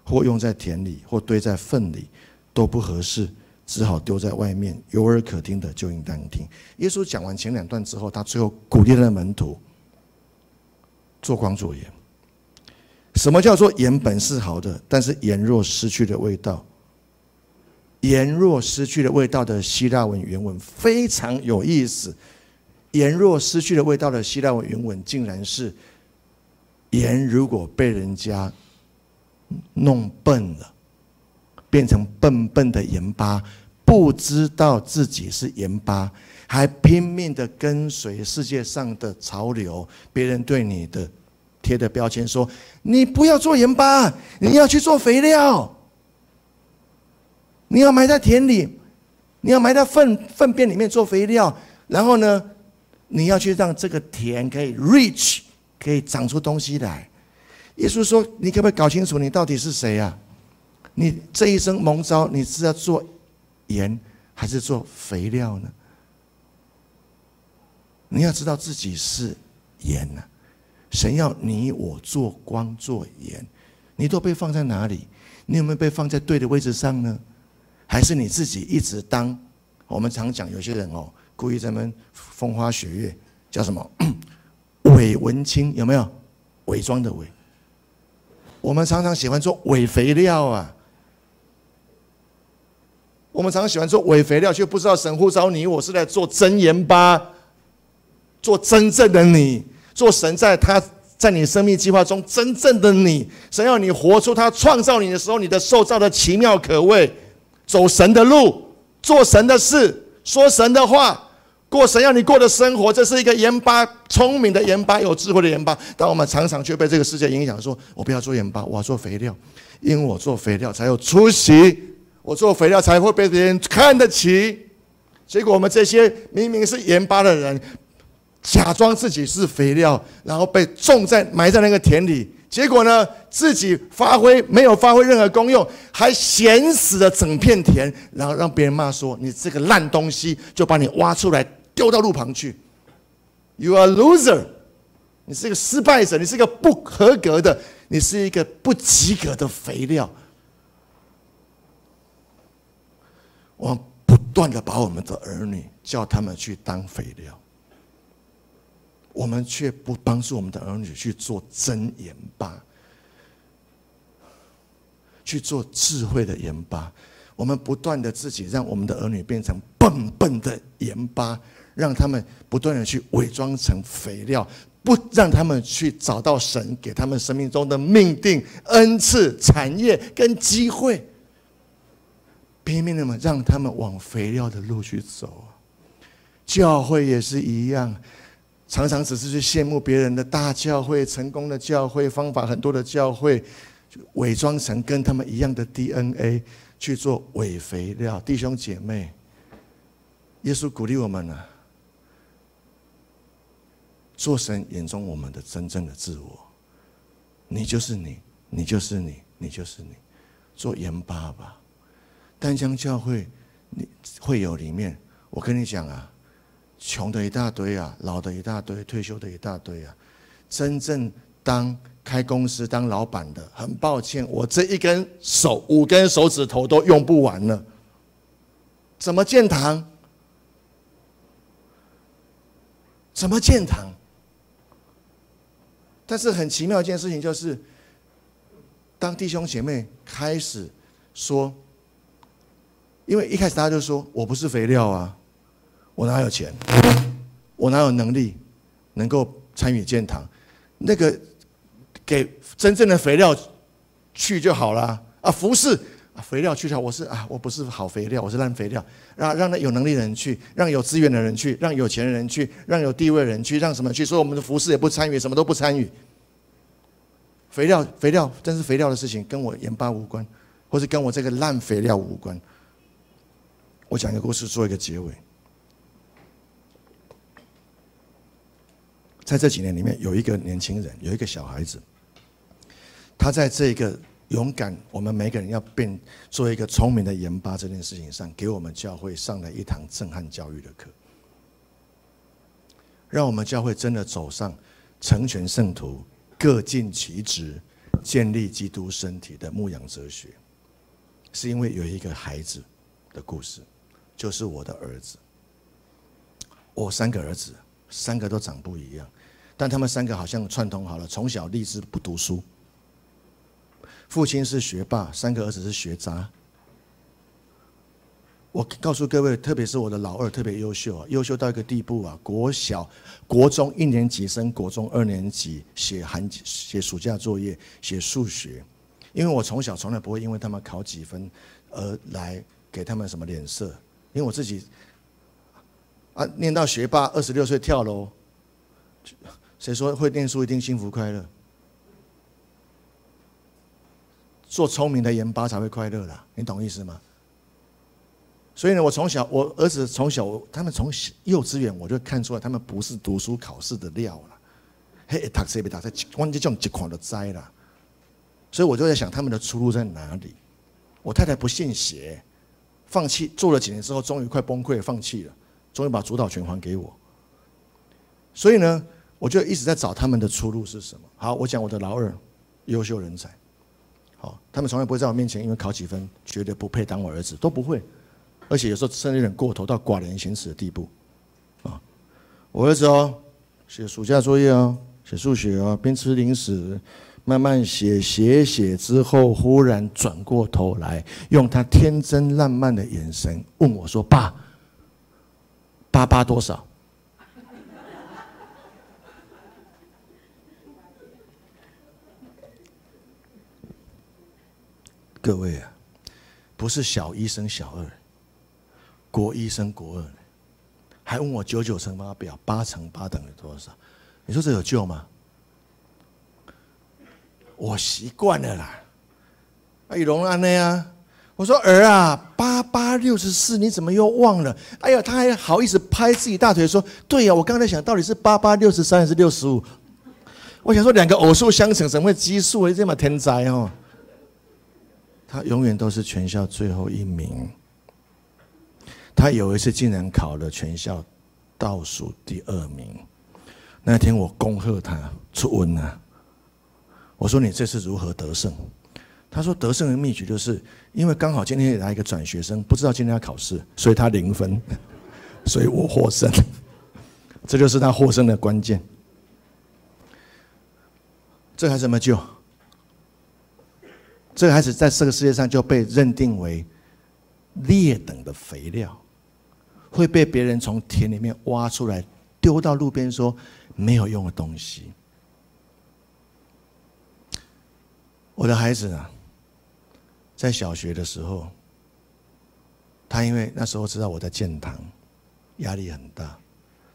或用在田里，或堆在粪里，都不合适，只好丢在外面。有耳可听的就应当听。耶稣讲完前两段之后，他最后鼓励他的门徒做光做盐。什么叫做盐本是好的？但是盐若失去了味道，盐若失去了味道的希腊文原文非常有意思。盐若失去了味道的希腊文原文，竟然是盐如果被人家弄笨了，变成笨笨的盐巴，不知道自己是盐巴，还拼命的跟随世界上的潮流，别人对你的贴的标签说：“你不要做盐巴，你要去做肥料，你要埋在田里，你要埋在粪粪便里面做肥料，然后呢？”你要去让这个田可以 rich，可以长出东西来。耶稣说：“你可不可以搞清楚，你到底是谁呀？你这一生蒙召，你是要做盐还是做肥料呢？你要知道自己是盐呐。神要你我做光做盐，你都被放在哪里？你有没有被放在对的位置上呢？还是你自己一直当？我们常讲有些人哦。”故意在那风花雪月，叫什么？伪文青有没有？伪装的伪。我们常常喜欢做伪肥料啊。我们常常喜欢做伪肥料，却不知道神呼召你我是来做真盐巴，做真正的你，做神在他在你生命计划中真正的你。神要你活出他创造你的时候，你的受造的奇妙可畏，走神的路，做神的事，说神的话。过神要你过的生活，这是一个盐巴，聪明的盐巴，有智慧的盐巴。但我们常常却被这个世界影响，说我不要做盐巴，我要做肥料，因为我做肥料才有出息，我做肥料才会被别人看得起。结果我们这些明明是盐巴的人，假装自己是肥料，然后被种在埋在那个田里。结果呢，自己发挥没有发挥任何功用，还咸死了整片田，然后让别人骂说：“你这个烂东西！”就把你挖出来。丢到路旁去，You are loser，你是一个失败者，你是一个不合格的，你是一个不及格的肥料。我们不断的把我们的儿女叫他们去当肥料，我们却不帮助我们的儿女去做真盐巴，去做智慧的盐巴。我们不断的自己让我们的儿女变成笨笨的盐巴。让他们不断的去伪装成肥料，不让他们去找到神给他们生命中的命定、恩赐、产业跟机会，拼命的嘛，让他们往肥料的路去走。教会也是一样，常常只是去羡慕别人的大教会、成功的教会、方法很多的教会，伪装成跟他们一样的 DNA 去做伪肥料。弟兄姐妹，耶稣鼓励我们呢。做神眼中我们的真正的自我，你就是你，你就是你，你就是你，做盐巴吧。淡江教会，你会有里面，我跟你讲啊，穷的一大堆啊，老的一大堆，退休的一大堆啊。真正当开公司当老板的，很抱歉，我这一根手五根手指头都用不完了，怎么建堂？怎么建堂？但是很奇妙一件事情就是，当弟兄姐妹开始说，因为一开始大家就说我不是肥料啊，我哪有钱，我哪有能力能够参与建堂，那个给真正的肥料去就好了啊，服侍。肥料去掉，我是啊，我不是好肥料，我是烂肥料。让让那有能力的人去，让有资源的人去，让有钱的人去，让有地位的人去，让什么去？所以我们的服侍也不参与，什么都不参与。肥料，肥料，真是肥料的事情，跟我盐巴无关，或是跟我这个烂肥料无关。我讲一个故事，做一个结尾。在这几年里面，有一个年轻人，有一个小孩子，他在这个。勇敢，我们每个人要变做一个聪明的盐巴。这件事情上，给我们教会上了一堂震撼教育的课。让我们教会真的走上成全圣徒、各尽其职、建立基督身体的牧养哲学，是因为有一个孩子的故事，就是我的儿子。我三个儿子，三个都长不一样，但他们三个好像串通好了，从小立志不读书。父亲是学霸，三个儿子是学渣。我告诉各位，特别是我的老二特别优秀啊，优秀到一个地步啊！国小、国中一年级升国中二年级，写寒写暑假作业，写数学。因为我从小从来不会因为他们考几分而来给他们什么脸色，因为我自己啊，念到学霸，二十六岁跳楼，谁说会念书一定幸福快乐？做聪明的盐巴才会快乐啦，你懂意思吗？所以呢，我从小，我儿子从小，他们从幼稚园我就看出来，他们不是读书考试的料了。嘿，读书没读书，关键这种情况都栽了。所以我就在想，他们的出路在哪里？我太太不信邪，放弃做了几年之后，终于快崩溃，放弃了，终于把主导权还给我。所以呢，我就一直在找他们的出路是什么。好，我讲我的老二，优秀人才。好，他们从来不会在我面前因为考几分，绝对不配当我儿子，都不会。而且有时候甚至有点过头到寡人行耻的地步，啊！我儿子哦，写暑假作业哦，写数学哦，边吃零食，慢慢写写写之后，忽然转过头来，用他天真烂漫的眼神问我说：“爸，八八多少？” 各位啊，不是小一升小二。国一升国二，还问我九九乘法表八乘八等于多少？你说这有救吗？我习惯了啦。哎，龙安的呀，我说儿啊，八八六十四，你怎么又忘了？哎呀，他还好意思拍自己大腿说：“对呀，我刚才想到底是八八六十三还是六十五？”我想说两个偶数相乘怎么会奇数？你这么天才哦！他永远都是全校最后一名。他有一次竟然考了全校倒数第二名，那天我恭贺他出温了。我说，你这次如何得胜？他说得胜的秘诀就是因为刚好今天来一个转学生，不知道今天要考试，所以他零分，所以我获胜。这就是他获胜的关键。这个孩子怎么救？这孩子在这个世界上就被认定为劣等的肥料。会被别人从田里面挖出来，丢到路边说没有用的东西。我的孩子啊，在小学的时候，他因为那时候知道我在建堂，压力很大。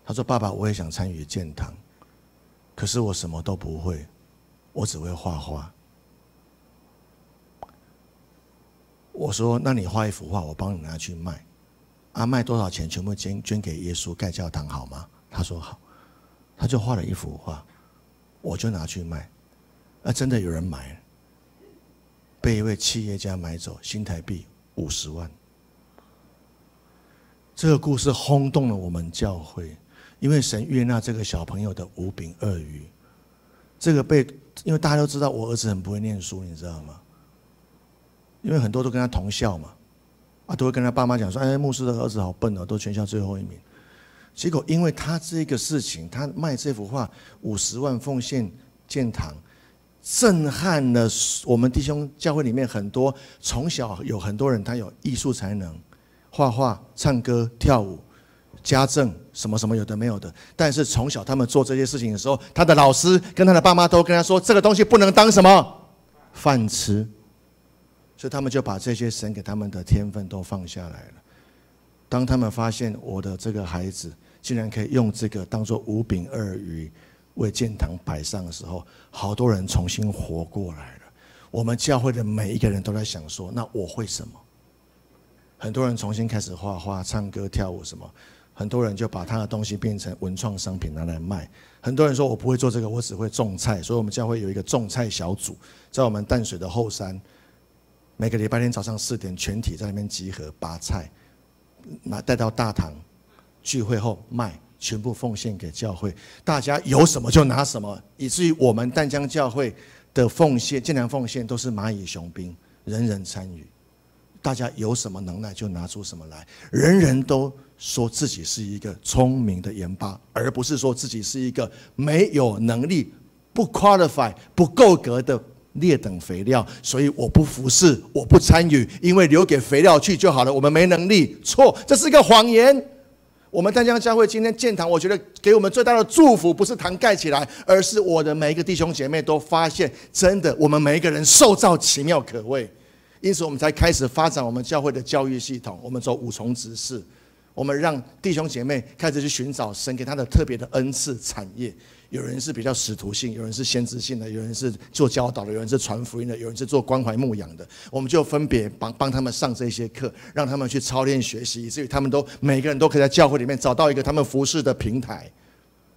他说：“爸爸，我也想参与建堂，可是我什么都不会，我只会画画。”我说：“那你画一幅画，我帮你拿去卖。”啊，卖多少钱？全部捐捐给耶稣盖教堂，好吗？他说好，他就画了一幅画，我就拿去卖。啊，真的有人买了，被一位企业家买走，新台币五十万。这个故事轰动了我们教会，因为神悦纳这个小朋友的五饼二鱼。这个被，因为大家都知道我儿子很不会念书，你知道吗？因为很多都跟他同校嘛。啊，都会跟他爸妈讲说：“哎，牧师的儿子好笨哦，都全校最后一名。”结果因为他这个事情，他卖这幅画五十万奉献建堂，震撼了我们弟兄教会里面很多从小有很多人，他有艺术才能，画画、唱歌、跳舞、家政什么什么有的没有的。但是从小他们做这些事情的时候，他的老师跟他的爸妈都跟他说：“这个东西不能当什么饭吃。”所以他们就把这些神给他们的天分都放下来了。当他们发现我的这个孩子竟然可以用这个当做五饼二鱼为建堂摆上的时候，好多人重新活过来了。我们教会的每一个人都在想说：那我会什么？很多人重新开始画画、唱歌、跳舞什么。很多人就把他的东西变成文创商品拿来卖。很多人说我不会做这个，我只会种菜。所以我们教会有一个种菜小组，在我们淡水的后山。每个礼拜天早上四点，全体在那边集合，拔菜，拿带到大堂聚会后卖，全部奉献给教会，大家有什么就拿什么，以至于我们淡江教会的奉献、建粮奉献都是蚂蚁雄兵，人人参与，大家有什么能耐就拿出什么来，人人都说自己是一个聪明的盐巴，而不是说自己是一个没有能力、不 qualify、不够格的劣等肥料，所以我不服侍，我不参与，因为留给肥料去就好了，我们没能力，错，这是一个谎言。我们淡江教会今天建堂，我觉得给我们最大的祝福不是堂盖起来，而是我的每一个弟兄姐妹都发现，真的，我们每一个人受造奇妙可畏，因此我们才开始发展我们教会的教育系统。我们走五重职事，我们让弟兄姐妹开始去寻找神给他的特别的恩赐产业。有人是比较使徒性，有人是先知性的，有人是做教导的，有人是传福音的，有人是做关怀牧养的。我们就分别帮帮他们上这些课，让他们去操练学习，以至于他们都每个人都可以在教会里面找到一个他们服侍的平台，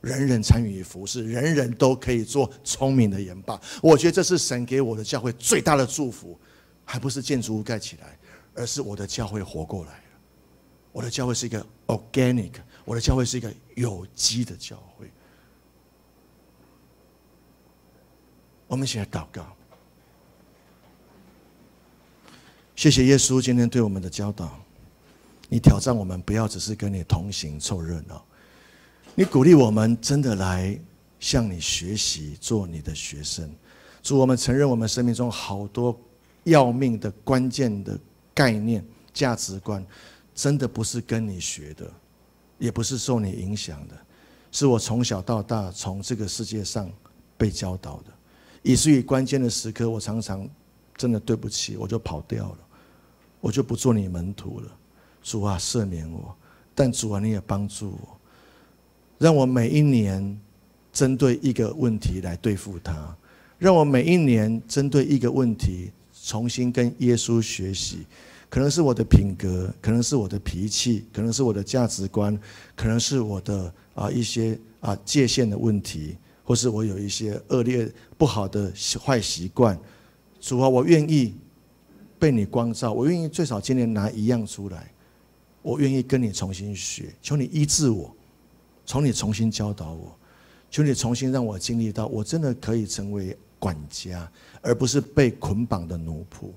人人参与服侍，人人都可以做聪明的盐巴。我觉得这是神给我的教会最大的祝福，还不是建筑物盖起来，而是我的教会活过来了。我的教会是一个 organic，我的教会是一个有机的教会。我们一起来祷告，谢谢耶稣今天对我们的教导。你挑战我们，不要只是跟你同行凑热闹。你鼓励我们，真的来向你学习，做你的学生。主，我们承认我们生命中好多要命的关键的概念、价值观，真的不是跟你学的，也不是受你影响的，是我从小到大从这个世界上被教导的。以至于关键的时刻，我常常真的对不起，我就跑掉了，我就不做你门徒了。主啊，赦免我！但主啊，你也帮助我，让我每一年针对一个问题来对付他，让我每一年针对一个问题重新跟耶稣学习。可能是我的品格，可能是我的脾气，可能是我的价值观，可能是我的啊一些啊界限的问题。或是我有一些恶劣不好的坏习惯，主啊，我愿意被你光照，我愿意最少今年拿一样出来，我愿意跟你重新学，求你医治我，从你重新教导我，求你重新让我经历到，我真的可以成为管家，而不是被捆绑的奴仆。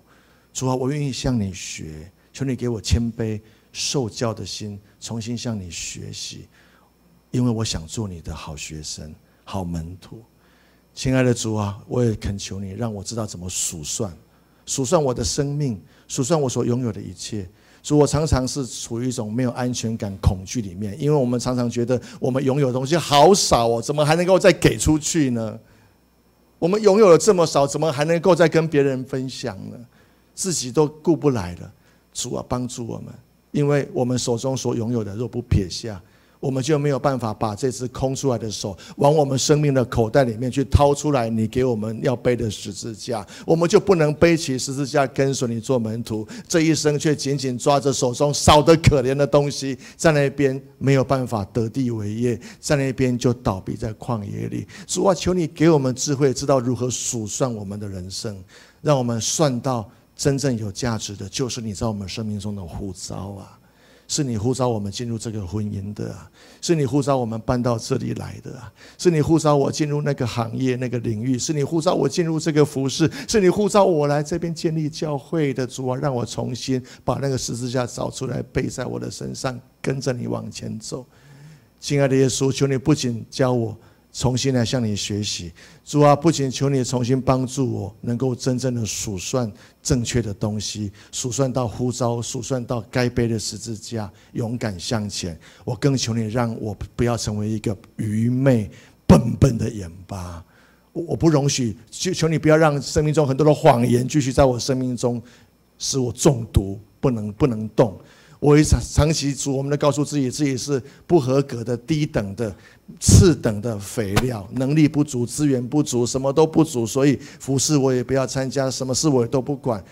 主啊，我愿意向你学，求你给我谦卑受教的心，重新向你学习，因为我想做你的好学生。好门徒，亲爱的主啊，我也恳求你，让我知道怎么数算，数算我的生命，数算我所拥有的一切。主，我常常是处于一种没有安全感、恐惧里面，因为我们常常觉得我们拥有的东西好少哦，怎么还能够再给出去呢？我们拥有了这么少，怎么还能够再跟别人分享呢？自己都顾不来了。主啊，帮助我们，因为我们手中所拥有的，若不撇下。我们就没有办法把这只空出来的手往我们生命的口袋里面去掏出来，你给我们要背的十字架，我们就不能背起十字架跟随你做门徒。这一生却紧紧抓着手中少得可怜的东西，在那边没有办法得地为业，在那边就倒闭在旷野里。主啊，求你给我们智慧，知道如何数算我们的人生，让我们算到真正有价值的，就是你在我们生命中的护照啊。是你呼召我们进入这个婚姻的，是你呼召我们搬到这里来的，是你呼召我进入那个行业那个领域，是你呼召我进入这个服饰，是你呼召我来这边建立教会的主啊，让我重新把那个十字架找出来背在我的身上，跟着你往前走。亲爱的耶稣，求你不仅教我。重新来向你学习，主啊，不仅求你重新帮助我，能够真正的数算正确的东西，数算到呼召，数算到该背的十字架，勇敢向前。我更求你让我不要成为一个愚昧笨笨的盐巴，我不容许，就求你不要让生命中很多的谎言继续在我生命中使我中毒，不能不能动。我一长长期主，我们都告诉自己，自己是不合格的、低等的、次等的肥料，能力不足，资源不足，什么都不足，所以服事我也不要参加，什么事我也都不管，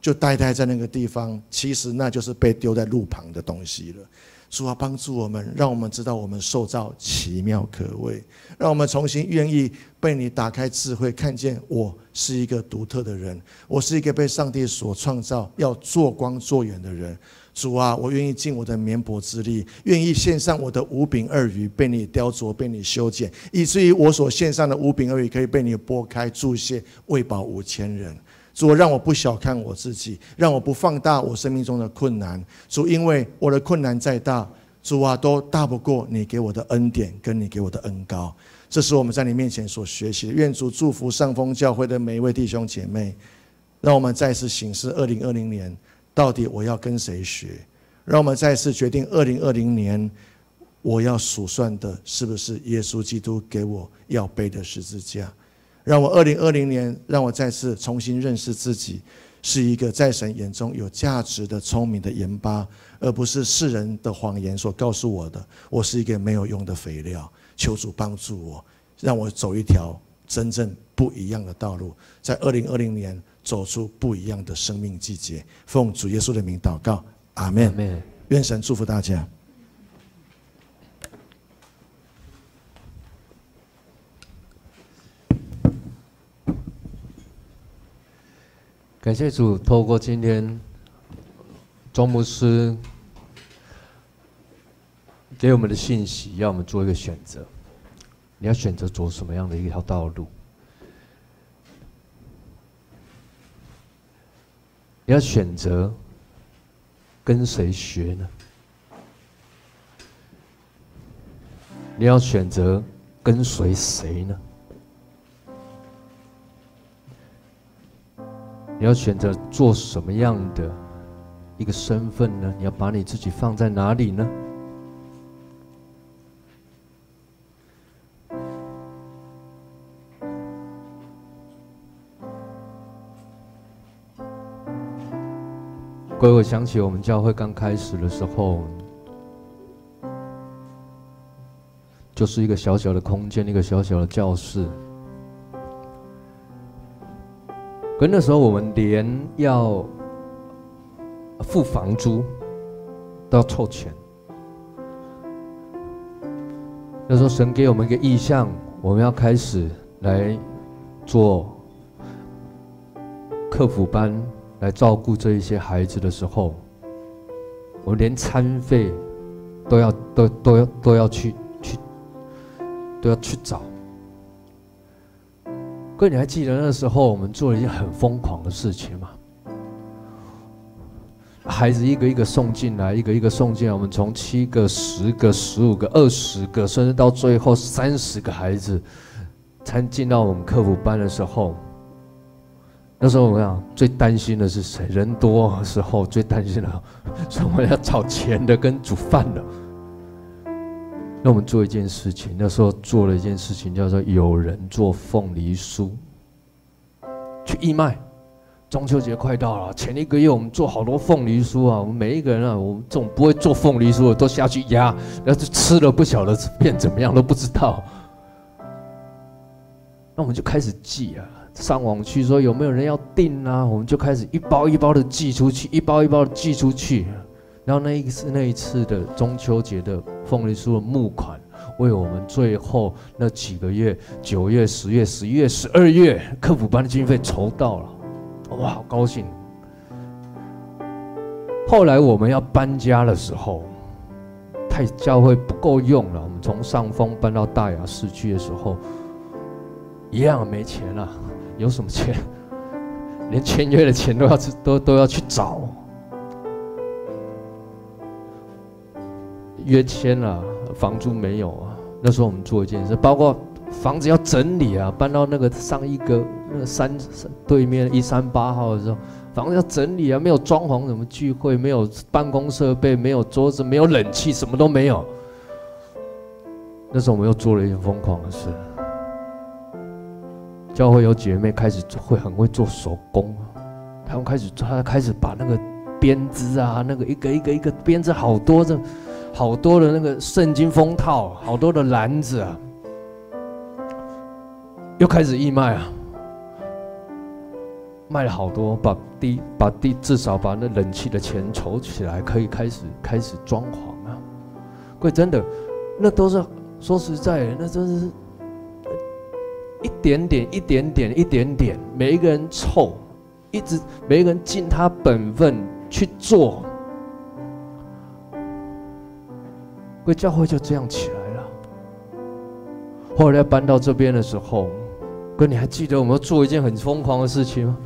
就呆呆在那个地方。其实那就是被丢在路旁的东西了。主啊，帮助我们，让我们知道我们受造奇妙可畏，让我们重新愿意被你打开智慧，看见我是一个独特的人，我是一个被上帝所创造要做光做盐的人。主啊，我愿意尽我的绵薄之力，愿意献上我的五饼二鱼，被你雕琢，被你修剪，以至于我所献上的五饼二鱼可以被你拨开注谢，喂饱五千人。主，让我不小看我自己，让我不放大我生命中的困难。主，因为我的困难再大，主啊，都大不过你给我的恩典，跟你给我的恩膏。这是我们在你面前所学习的。愿主祝福上峰教会的每一位弟兄姐妹，让我们再次醒思二零二零年到底我要跟谁学？让我们再次决定二零二零年我要数算的是不是耶稣基督给我要背的十字架？让我二零二零年，让我再次重新认识自己，是一个在神眼中有价值的、聪明的盐巴，而不是世人的谎言所告诉我的，我是一个没有用的肥料。求主帮助我，让我走一条真正不一样的道路，在二零二零年走出不一样的生命季节。奉主耶稣的名祷告，阿门。愿神祝福大家。感谢主，透过今天庄牧师给我们的信息，要我们做一个选择。你要选择走什么样的一条道路？你要选择跟谁学呢？你要选择跟随谁呢？你要选择做什么样的一个身份呢？你要把你自己放在哪里呢？所以，我想起我们教会刚开始的时候，就是一个小小的空间，一个小小的教室。可那时候我们连要付房租都要凑钱。那时候神给我们一个意向，我们要开始来做课辅班，来照顾这一些孩子的时候，我们连餐费都要都都要都要去去都要去找。哥，你还记得那时候我们做了一件很疯狂的事情吗？孩子一个一个送进来，一个一个送进来。我们从七个、十个、十五个、二十个，甚至到最后三十个孩子，才进到我们课辅班的时候。那时候我讲最担心的是谁？人多的时候最担心的是我要找钱的跟煮饭的。那我们做一件事情，那时候做了一件事情，叫做有人做凤梨酥，去义卖。中秋节快到了，前一个月我们做好多凤梨酥啊，我们每一个人啊，我们这种不会做凤梨酥的都下去压，那是吃了不晓得变怎么样都不知道。那我们就开始寄啊，上网去说有没有人要订啊，我们就开始一包一包的寄出去，一包一包的寄出去。然后那一次那一次的中秋节的凤梨酥的募款，为我们最后那几个月九月、十月、十一月、十二月客服班的经费筹到了，哇，好高兴！后来我们要搬家的时候，太教会不够用了，我们从上峰搬到大雅市区的时候，一样没钱了，有什么钱？连签约的钱都要去都都要去找。约签了，房租没有啊。那时候我们做一件事，包括房子要整理啊，搬到那个上一个那个三对面一三八号的时候，房子要整理啊，没有装潢，什么聚会，没有办公设备，没有桌子，没有冷气，什么都没有。那时候我们又做了一件疯狂的事，教会有姐妹开始会很会做手工，他们开始他开始把那个编织啊，那个一个一个一个编织好多的。好多的那个圣经封套，好多的篮子啊，又开始义卖啊，卖了好多，把地把地至少把那冷气的钱筹起来，可以开始开始装潢啊。贵真的，那都是说实在的，那真是一点点、一点点、一点点，每一个人凑，一直每一个人尽他本分去做，各位教会就这样起来了。后来搬到这边的时候，哥你还记得我们做一件很疯狂的事情吗？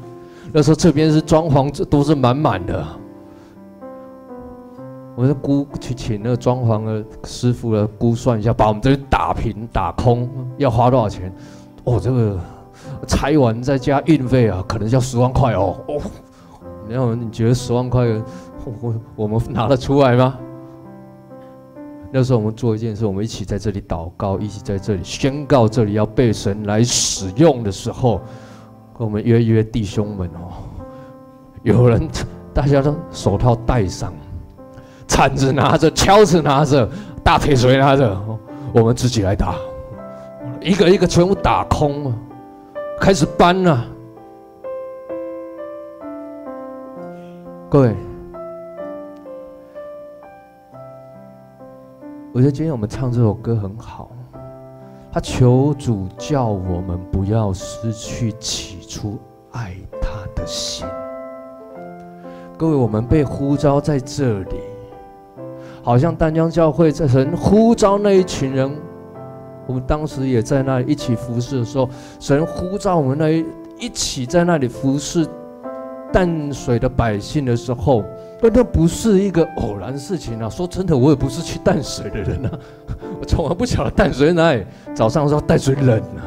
那时候这边是装潢，这都是满满的。我就估去请那个装潢的师傅来估算一下，把我们这里打平打空要花多少钱？哦，这个拆完再加运费啊，可能要十万块哦。哦，然后你觉得十万块我我们拿得出来吗？那时候我们做一件事，我们一起在这里祷告，一起在这里宣告，这里要被神来使用的时候。跟我们约约弟兄们哦，有人大家都手套戴上，铲子拿着，锹子拿着，大铁锤拿着，我们自己来打，一个一个全部打空，开始搬了。各位，我觉得今天我们唱这首歌很好。他求主叫我们不要失去起初爱他的心。各位，我们被呼召在这里，好像丹江教会在神呼召那一群人，我们当时也在那里一起服侍的时候，神呼召我们那一起在那里服侍淡水的百姓的时候。但那不是一个偶然事情啊！说真的，我也不是去淡水的人啊，我从来不晓得淡水哪里。早上说淡水冷啊，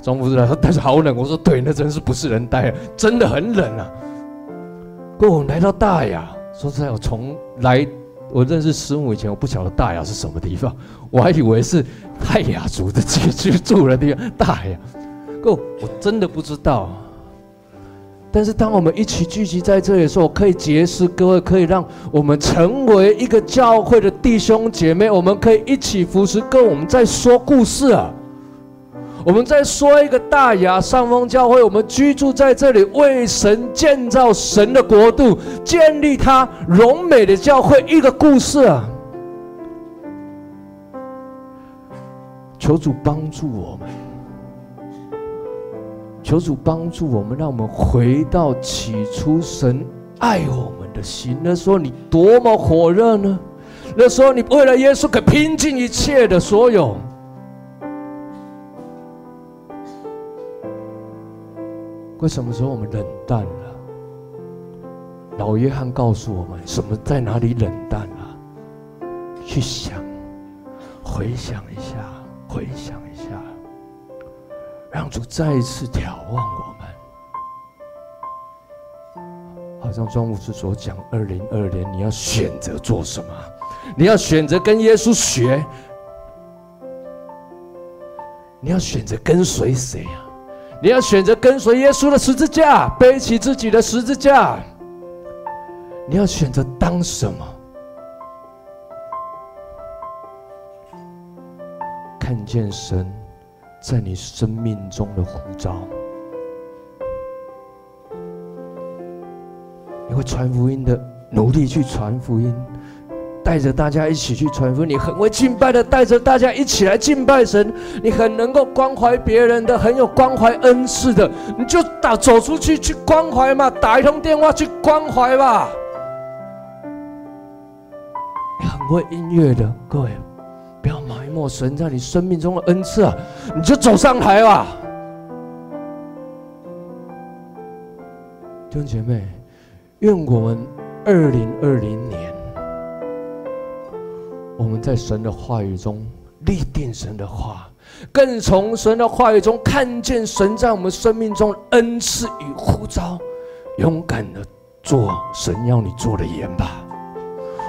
中午来说淡水好冷，我说对，那真是不是人待，真的很冷啊。过我来到大雅，说实在，我从来我认识师母以前，我不晓得大雅是什么地方，我还以为是泰雅族的居 居住的地方。大雅，哥我真的不知道。但是，当我们一起聚集在这里的时候，可以结识各位，可以让我们成为一个教会的弟兄姐妹。我们可以一起扶持，跟我们在说故事啊！我们再说一个大雅上峰教会，我们居住在这里，为神建造神的国度，建立他荣美的教会，一个故事啊！求主帮助我们。求主帮助我们，让我们回到起初神爱我们的心。那时候你多么火热呢？那时候你为了耶稣可拼尽一切的所有。为什么时候我们冷淡了？老约翰告诉我们，什么在哪里冷淡了？去想，回想一下，回想一下。让主再一次眺望我们，好像庄牧师所讲，二零二年你要选择做什么？你要选择跟耶稣学，你要选择跟随谁啊？你要选择跟随耶稣的十字架，背起自己的十字架。你要选择当什么？看见神。在你生命中的呼召，你会传福音的，努力去传福音，带着大家一起去传福音。你很会敬拜的，带着大家一起来敬拜神。你很能够关怀别人的，很有关怀恩赐的，你就打走出去去关怀嘛，打一通电话去关怀吧。很会音乐的，各位。不要埋没神在你生命中的恩赐啊！你就走上台吧，弟兄姐妹，愿我们二零二零年，我们在神的话语中立定神的话，更从神的话语中看见神在我们生命中恩赐与呼召，勇敢的做神要你做的言吧。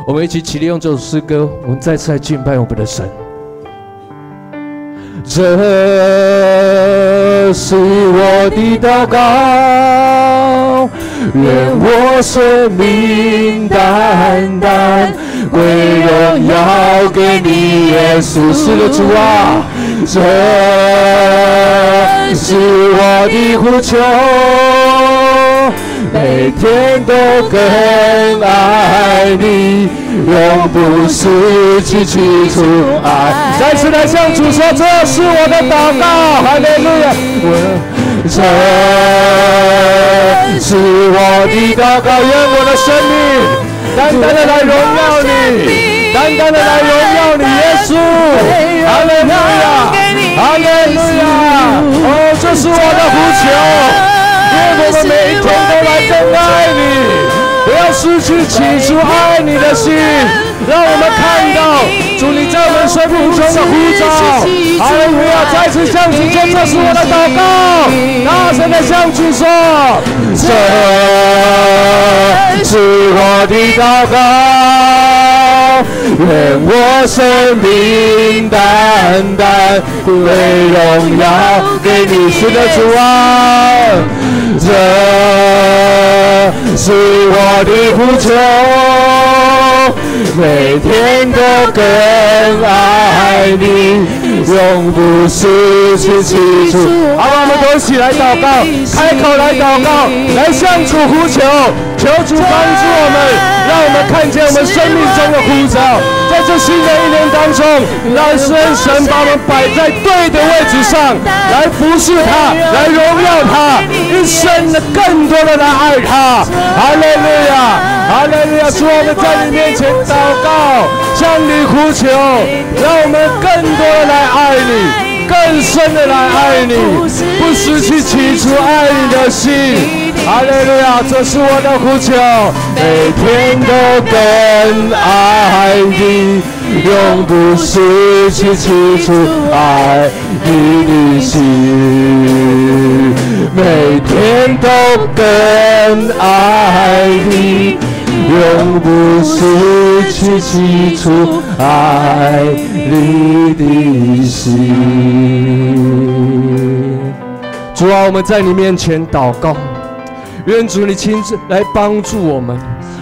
我们一起起立，用这首诗歌，我们再次来敬拜我们的神。这是我的祷告，愿我生命单单归荣耀给你，耶稣。是的主啊，这是我的呼求。每天都更爱你，永不失去起初爱。再次来向主说，这是我的祷告，哈利路亚！这是我的祷告，愿我的生命单单的来荣耀你，单单的来荣耀你，耶稣，哈利路亚，哈利路亚！哦，这是我的呼求。愿我们每一天都来更爱你，失去起初爱你的心。让我们看到主你在我们生命中的呼召。哈利路亚！再次向主说，这是我的祷告。大声的向主说，这是我的祷告。愿我生命单单归荣耀给你，是的主啊，这是我的呼求，每天都更爱你，永不失去起初。好，我们都一起来祷告，开口来祷告，来向主呼求，求主帮助我们。让我们看见我们生命中的呼召，在这新的一年当中，让圣神把我们摆在对的位置上，来服侍他，来荣耀他，一生的更多的来爱他。哈利路亚，哈利路亚！主，我们在你面前祷告，向你呼求，让我们更多的来爱你，更深的来爱你，不失去起初爱你的心。哈利路亚，这是我的呼求，每天都更爱你，永不失去起初爱你的心。每天都更爱你，永不失去起初爱你的心。主啊，我们在你面前祷告。愿主你亲自来帮助我们，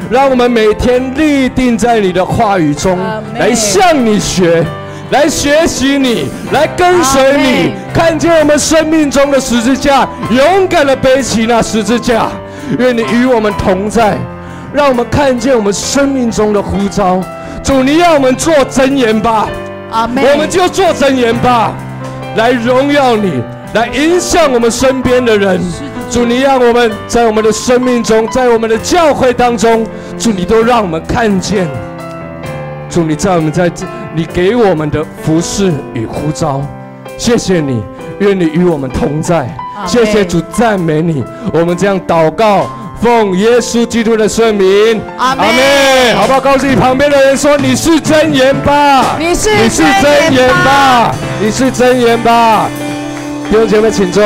让我们每天立定在你的话语中，来向你学，来学习你，来跟随你，看见我们生命中的十字架，勇敢的背起那十字架。愿你与我们同在，让我们看见我们生命中的呼召。主，你要我们做真言吧，我们就做真言吧，来荣耀你，来影响我们身边的人。主，你让我们在我们的生命中，在我们的教会当中，主，你都让我们看见。主，你在我们在这，你给我们的服饰与呼召，谢谢你，愿你与我们同在。谢谢主，赞美你。我们这样祷告，奉耶稣基督的圣名，阿门。好不好？告诉你旁边的人说：“你是真言吧？你是你是真言吧？你是真言吧？”弟兄姐妹，请坐。